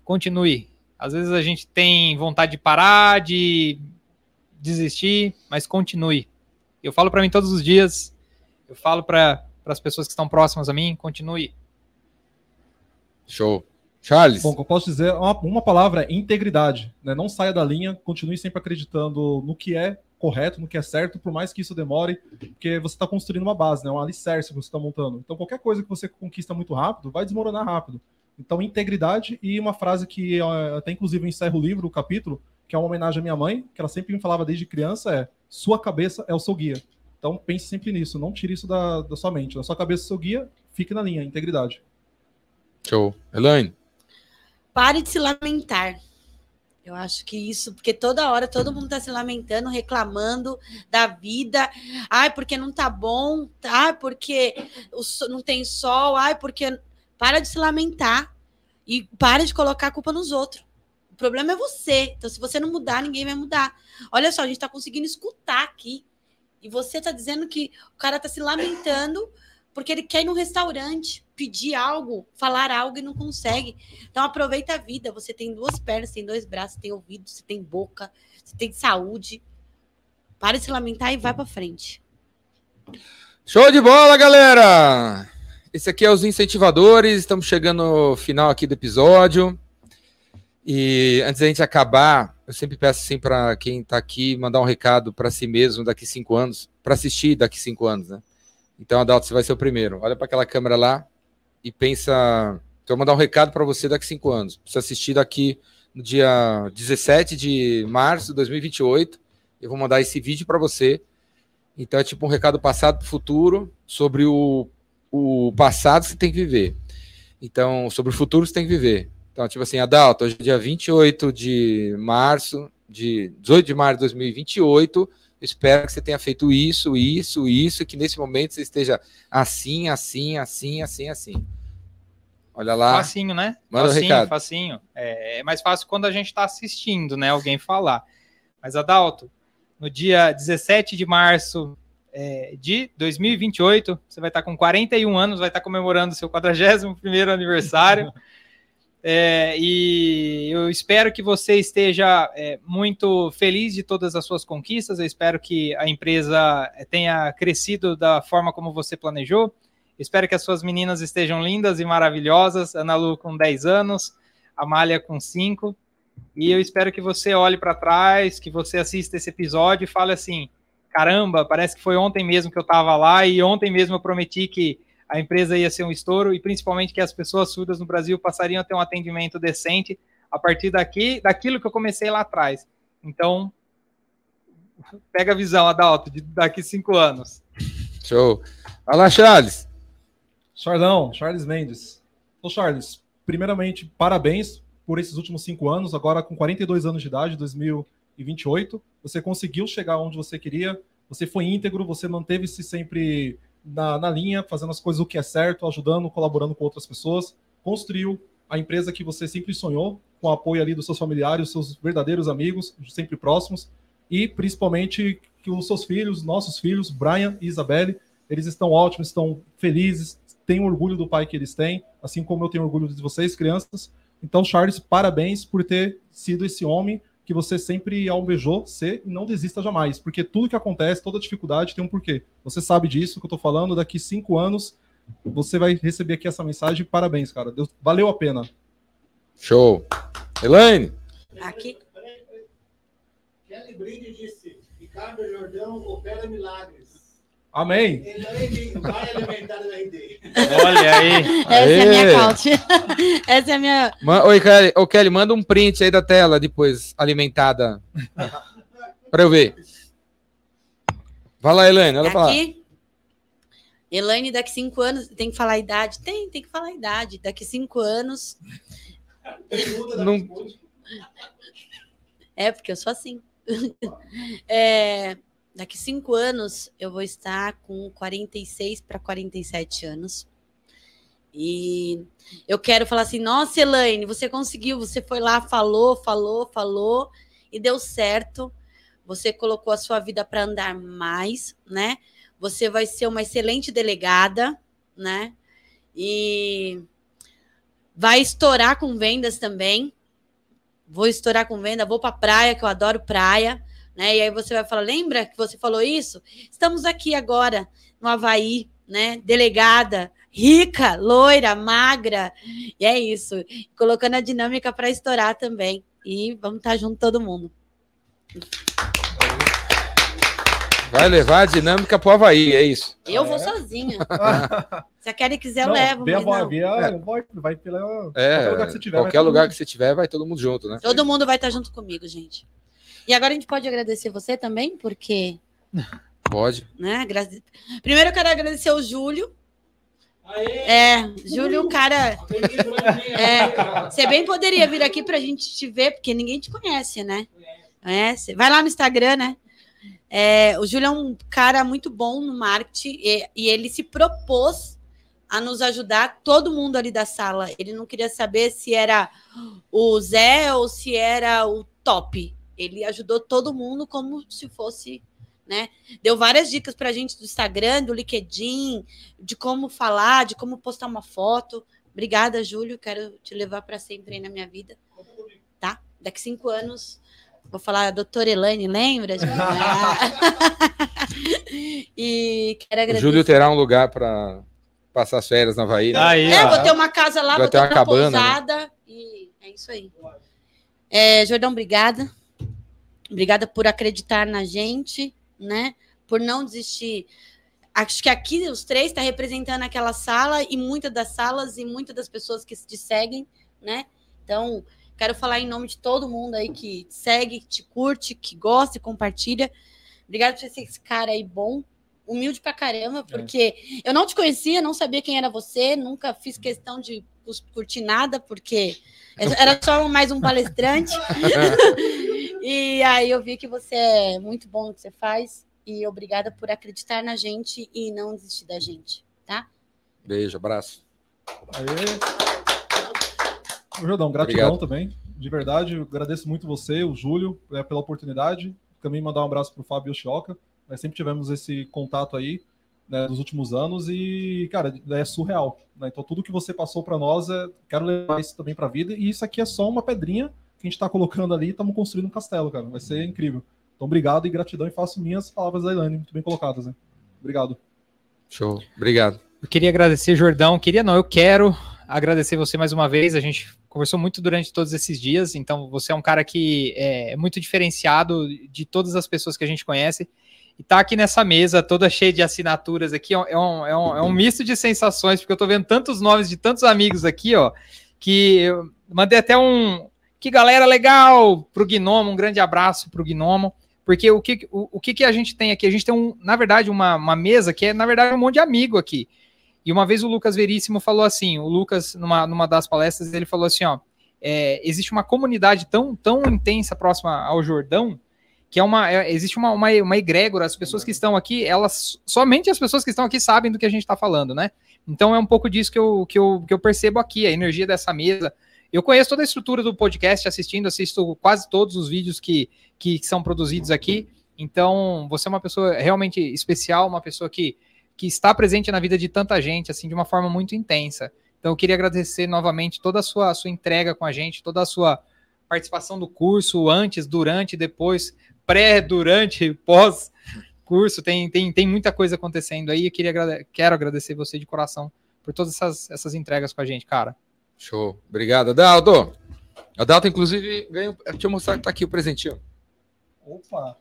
Continue. Às vezes a gente tem vontade de parar, de desistir, mas continue. Eu falo para mim todos os dias, eu falo para as pessoas que estão próximas a mim, continue. Show. Charles? Bom, eu posso dizer, uma, uma palavra é integridade. Né? Não saia da linha, continue sempre acreditando no que é correto, no que é certo, por mais que isso demore, porque você está construindo uma base, né? um alicerce que você está montando. Então, qualquer coisa que você conquista muito rápido, vai desmoronar rápido. Então, integridade e uma frase que até inclusive eu encerro o livro, o capítulo, que é uma homenagem à minha mãe, que ela sempre me falava desde criança, é sua cabeça é o seu guia. Então, pense sempre nisso, não tire isso da, da sua mente. Na sua cabeça é o seu guia, fique na linha, integridade. Show. Elaine? Pare de se lamentar. Eu acho que isso, porque toda hora todo mundo está se lamentando, reclamando da vida. Ai, porque não tá bom. Ai, porque não tem sol. Ai, porque. Para de se lamentar e para de colocar a culpa nos outros. O problema é você. Então, se você não mudar, ninguém vai mudar. Olha só, a gente está conseguindo escutar aqui. E você está dizendo que o cara está se lamentando porque ele quer ir num restaurante, pedir algo, falar algo e não consegue. Então aproveita a vida. Você tem duas pernas, tem dois braços, tem ouvido, você tem boca, você tem saúde. Para de se lamentar e vai para frente. Show de bola, galera! Esse aqui é os incentivadores. Estamos chegando no final aqui do episódio. E antes da gente acabar, eu sempre peço assim para quem está aqui mandar um recado para si mesmo daqui cinco anos, para assistir daqui cinco anos, né? Então, Adalto, você vai ser o primeiro. Olha para aquela câmera lá e pensa. Então, eu mandar um recado para você daqui cinco anos. Você assistir daqui no dia 17 de março de 2028. Eu vou mandar esse vídeo para você. Então, é tipo um recado passado para o futuro sobre o, o passado que você tem que viver. Então, sobre o futuro que você tem que viver. Então, tipo assim, Adalto, hoje é dia 28 de março, de 18 de março de 2028. Espero que você tenha feito isso, isso, isso, que nesse momento você esteja assim, assim, assim, assim, assim. Olha lá. Facinho, né? Manda facinho, recado. facinho. É, é mais fácil quando a gente está assistindo, né? Alguém falar. Mas, Adalto, no dia 17 de março é, de 2028, você vai estar com 41 anos, vai estar comemorando seu 41º aniversário. É, e eu espero que você esteja é, muito feliz de todas as suas conquistas. Eu espero que a empresa é, tenha crescido da forma como você planejou. Espero que as suas meninas estejam lindas e maravilhosas. Ana Lu com 10 anos, Amália com 5. E eu espero que você olhe para trás, que você assista esse episódio e fale assim: caramba, parece que foi ontem mesmo que eu estava lá e ontem mesmo eu prometi que a empresa ia ser um estouro e principalmente que as pessoas surdas no Brasil passariam a ter um atendimento decente a partir daqui, daquilo que eu comecei lá atrás. Então, pega a visão, Adalto, de daqui cinco anos. Show. Vai lá, Charles. Charlão, Charles Mendes. Ô, Charles, primeiramente, parabéns por esses últimos cinco anos. Agora, com 42 anos de idade, 2028, você conseguiu chegar onde você queria. Você foi íntegro, você manteve-se sempre na, na linha, fazendo as coisas o que é certo, ajudando, colaborando com outras pessoas. Construiu a empresa que você sempre sonhou, com o apoio ali dos seus familiares, seus verdadeiros amigos, sempre próximos. E principalmente que os seus filhos, nossos filhos, Brian e Isabelle, eles estão ótimos, estão felizes, têm orgulho do pai que eles têm, assim como eu tenho orgulho de vocês, crianças. Então, Charles, parabéns por ter sido esse homem que você sempre almejou ser e não desista jamais, porque tudo que acontece, toda dificuldade tem um porquê. Você sabe disso que eu tô falando, daqui cinco anos você vai receber aqui essa mensagem. Parabéns, cara. Deus, valeu a pena. Show. Elaine. Aqui. Kelly Brinde disse: Ricardo Jordão opera milagres. Amém. Elaine vai alimentar o RD. Olha aí. Essa é a minha Aê. couch. Essa é a minha. Ma- Oi, Kelly. Ô, Kelly, manda um print aí da tela depois, alimentada. Pra eu ver. Vai lá, Elaine. Olha pra lá. Elaine, daqui cinco anos. Tem que falar a idade? Tem, tem que falar a idade. Daqui cinco anos. Pergunta da Não-. É, porque eu sou assim. É, daqui cinco anos eu vou estar com 46 para 47 anos. E eu quero falar assim: nossa, Elaine, você conseguiu, você foi lá, falou, falou, falou, e deu certo. Você colocou a sua vida para andar mais, né? Você vai ser uma excelente delegada, né? E vai estourar com vendas também vou estourar com venda, vou para praia, que eu adoro praia, né? E aí você vai falar, lembra que você falou isso? Estamos aqui agora no Havaí, né? Delegada, rica, loira, magra, e é isso. Colocando a dinâmica para estourar também. E vamos estar junto todo mundo. Vai levar a dinâmica pro Havaí, é isso. Eu vou É? sozinha. Se a Kelly quiser, eu levo. Bia não. Bia vai, vai pela É, qualquer lugar que você tiver. qualquer vai todo lugar mundo. que você tiver, vai todo mundo junto, né? Todo mundo vai estar junto comigo, gente. E agora a gente pode agradecer você também, porque, Pode. né? gra- Primeiro eu quero agradecer o Júlio. Aê, É, Júlio, cara, aprendi durante a É, Você bem poderia vir aqui pra gente te ver, porque ninguém te conhece, né? Conhece? Vai lá no Instagram, né? É, o Júlio é um cara muito bom no marketing e, e ele se propôs a nos ajudar, todo mundo ali da sala. Ele não queria saber se era o Zé ou se era o top. Ele ajudou todo mundo como se fosse né? Deu várias dicas pra gente do Instagram, do LinkedIn, de como falar, de como postar uma foto. Obrigada, Júlio. Quero te levar para sempre aí na minha vida. Tá? Daqui cinco anos, vou falar, a doutora Elaine, lembra? e quero O agradecer. Júlio terá um lugar para passar as férias na Havaí. né? Aí, É, ó. vou ter uma casa lá, Vai vou ter uma uma cabana, né? pousada. E é isso aí. É, Jordão, obrigada. Obrigada por acreditar na gente, né? Por não desistir. Acho que aqui os três está representando aquela sala e muitas das salas e muitas das pessoas que te seguem, né? Então, quero falar em nome de todo mundo aí que te segue, que te curte, que gosta e compartilha. Obrigada por ser esse cara aí bom, humilde pra caramba, porque eu não te conhecia, não sabia quem era você, nunca fiz questão de curtir nada, porque era só mais um palestrante. e aí eu vi que você é muito bom no que você faz. E obrigada por acreditar na gente e não desistir da gente, tá? Beijo, abraço. Ô, Jordão, gratidão Obrigado. também. De verdade, eu agradeço muito você, o Júlio, é, pela oportunidade. Também mandar um abraço para o Fábio Yoshioka. Nós sempre tivemos esse contato aí né, nos últimos anos e, cara, é surreal. né? Então, tudo que você passou para nós, é, quero levar isso também para a vida. E isso aqui é só uma pedrinha que a gente está colocando ali estamos construindo um castelo, cara. Vai ser incrível. Então, obrigado e gratidão. E faço minhas palavras da Elaine, muito bem colocadas. Né? Obrigado. Show. Obrigado. Eu queria agradecer, Jordão. Queria não, eu quero agradecer você mais uma vez. A gente conversou muito durante todos esses dias, então você é um cara que é muito diferenciado de todas as pessoas que a gente conhece. E tá aqui nessa mesa toda cheia de assinaturas aqui, é um, é um, é um misto de sensações, porque eu tô vendo tantos nomes de tantos amigos aqui, ó, que eu mandei até um. Que galera legal pro Gnomo, um grande abraço pro Gnomo. Porque o que, o, o que, que a gente tem aqui? A gente tem, um, na verdade, uma, uma mesa que é, na verdade, um monte de amigo aqui. E uma vez o Lucas Veríssimo falou assim: o Lucas, numa, numa das palestras, ele falou assim: ó, é, existe uma comunidade tão, tão intensa próxima ao Jordão que é uma é, existe uma, uma, uma egrégora, as pessoas que estão aqui, elas somente as pessoas que estão aqui sabem do que a gente está falando, né? Então é um pouco disso que eu, que, eu, que eu percebo aqui, a energia dessa mesa. Eu conheço toda a estrutura do podcast assistindo, assisto quase todos os vídeos que, que são produzidos aqui. Então, você é uma pessoa realmente especial, uma pessoa que, que está presente na vida de tanta gente, assim, de uma forma muito intensa. Então, eu queria agradecer novamente toda a sua, a sua entrega com a gente, toda a sua participação do curso, antes, durante, depois, pré, durante, pós curso. Tem, tem, tem muita coisa acontecendo aí. Eu queria, quero agradecer você de coração por todas essas, essas entregas com a gente, cara. Show. Obrigado, Adalto. Adalto, inclusive, ganhou. Deixa eu mostrar que tá aqui o presentinho. Opa!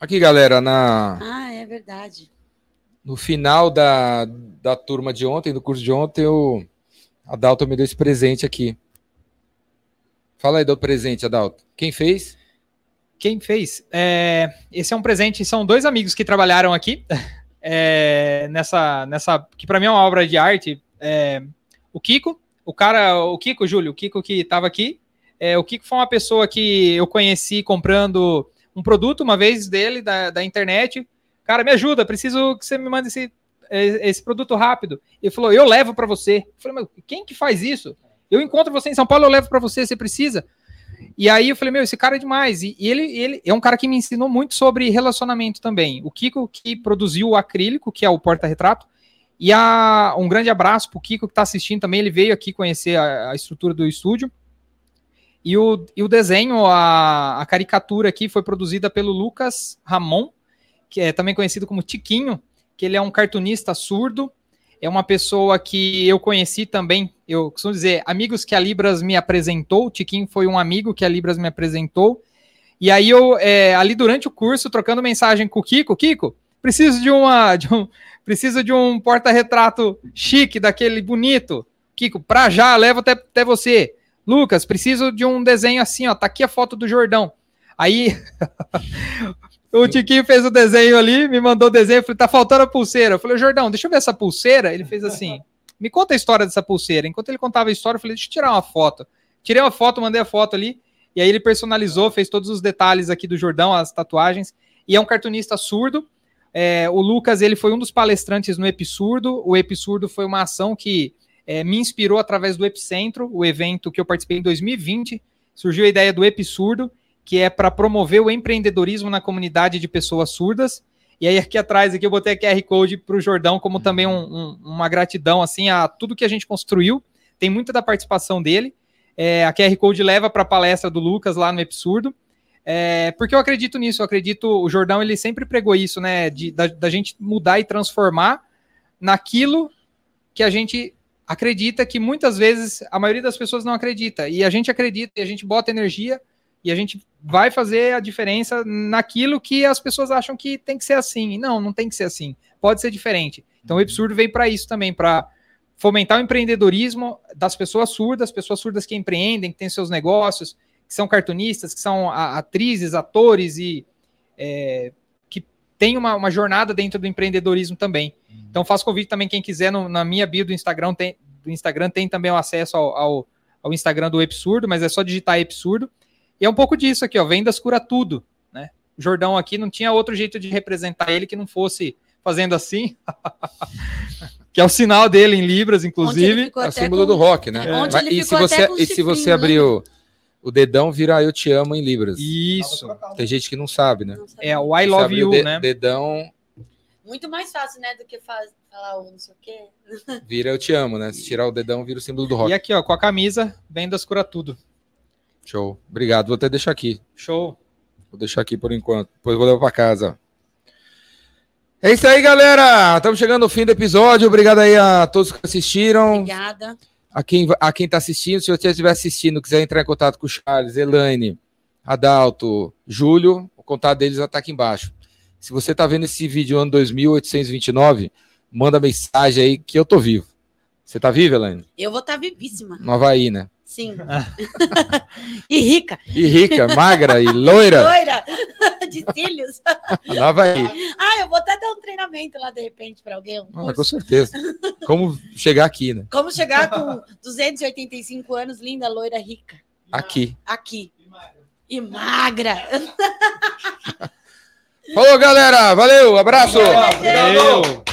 Aqui, galera, na, Ah, é verdade. no final da, da turma de ontem, do curso de ontem, o Adalto me deu esse presente aqui. Fala aí do presente, Adalto. Quem fez? Quem fez? É, esse é um presente, são dois amigos que trabalharam aqui é, nessa, nessa, que para mim é uma obra de arte. É, o Kiko, o cara, o Kiko, Júlio, o Kiko que estava aqui. É, o Kiko foi uma pessoa que eu conheci comprando um produto uma vez dele da, da internet. Cara, me ajuda, preciso que você me mande esse, é, esse produto rápido. Ele falou, eu levo para você. Eu falei, mas quem que faz isso? Eu encontro você em São Paulo, eu levo para você, você precisa. E aí eu falei, meu, esse cara é demais. E, ele, ele é um cara que me ensinou muito sobre relacionamento também. O Kiko que produziu o acrílico, que é o porta-retrato. E a, um grande abraço pro Kiko que está assistindo também. Ele veio aqui conhecer a, a estrutura do estúdio. E o, e o desenho, a, a caricatura aqui foi produzida pelo Lucas Ramon, que é também conhecido como Tiquinho, que ele é um cartunista surdo. É uma pessoa que eu conheci também, eu costumo dizer, amigos que a Libras me apresentou. O Tiquinho foi um amigo que a Libras me apresentou. E aí eu, é, ali durante o curso, trocando mensagem com o Kiko, Kiko, preciso de uma, de um, preciso de um porta-retrato chique, daquele bonito. Kiko, pra já, levo até, até você. Lucas, preciso de um desenho assim, ó, tá aqui a foto do Jordão. Aí o Tiquinho fez o desenho ali, me mandou o desenho, falei, tá faltando a pulseira. Eu falei, Jordão, deixa eu ver essa pulseira. Ele fez assim, me conta a história dessa pulseira. Enquanto ele contava a história, eu falei, deixa eu tirar uma foto. Tirei uma foto, mandei a foto ali, e aí ele personalizou, fez todos os detalhes aqui do Jordão, as tatuagens, e é um cartunista surdo. É, o Lucas, ele foi um dos palestrantes no Epissurdo. O Epissurdo foi uma ação que é, me inspirou através do Epicentro, o evento que eu participei em 2020. surgiu a ideia do Epissurdo, que é para promover o empreendedorismo na comunidade de pessoas surdas. E aí aqui atrás aqui eu botei a QR Code para o Jordão como também um- um- uma gratidão assim a tudo que a gente construiu. Tem muita da participação dele. É, a QR Code leva para a palestra do Lucas lá no Absurdo. É, porque eu acredito nisso, eu acredito, o Jordão ele sempre pregou isso, né? De, da, da gente mudar e transformar naquilo que a gente acredita que muitas vezes a maioria das pessoas não acredita. E a gente acredita, e a gente bota energia e a gente vai fazer a diferença naquilo que as pessoas acham que tem que ser assim. Não, não tem que ser assim. Pode ser diferente. Então o absurdo veio para isso também, para fomentar o empreendedorismo das pessoas surdas, pessoas surdas que empreendem, que têm seus negócios, que são cartunistas, que são atrizes, atores e é, que têm uma, uma jornada dentro do empreendedorismo também. Então faço convite também quem quiser no- na minha bio do Instagram tem, do Instagram tem também o acesso ao, ao, ao Instagram do Absurdo, mas é só digitar Absurdo. E é um pouco disso aqui, ó, vendas cura tudo, né? O Jordão aqui não tinha outro jeito de representar ele que não fosse fazendo assim, que é o sinal dele em libras, inclusive. É o símbolo com- do rock, né? É. E se você, até com e se você abrir o, o dedão, vira eu te amo em libras. Isso. Tem gente que não sabe, né? Não. É o I love you, o de- né? dedão, Muito mais fácil, né, do que faz- falar o não sei o quê. vira eu te amo, né? Se tirar o dedão, vira o símbolo do rock. E aqui, ó, com a camisa, vendas cura tudo. Show. Obrigado. Vou até deixar aqui. Show. Vou deixar aqui por enquanto. Depois vou levar pra casa. É isso aí, galera. Estamos chegando ao fim do episódio. Obrigado aí a todos que assistiram. Obrigada. A quem, a quem tá assistindo, se você estiver assistindo, quiser entrar em contato com o Charles, Elaine, Adalto, Júlio, o contato deles já tá aqui embaixo. Se você tá vendo esse vídeo ano 2829, manda mensagem aí que eu tô vivo. Você tá vivo, Elaine? Eu vou estar vivíssima. No Havaí, né? Sim. e rica. E rica, magra e loira Loira. De cílios. no Havaí. Ah, eu vou até dar um treinamento lá, de repente, para alguém. um Ah, com certeza. Como chegar aqui, né? Como chegar com 285 anos, linda, loira, rica. Aqui. Aqui. E magra. Falou, galera. Valeu. Abraço. Valeu.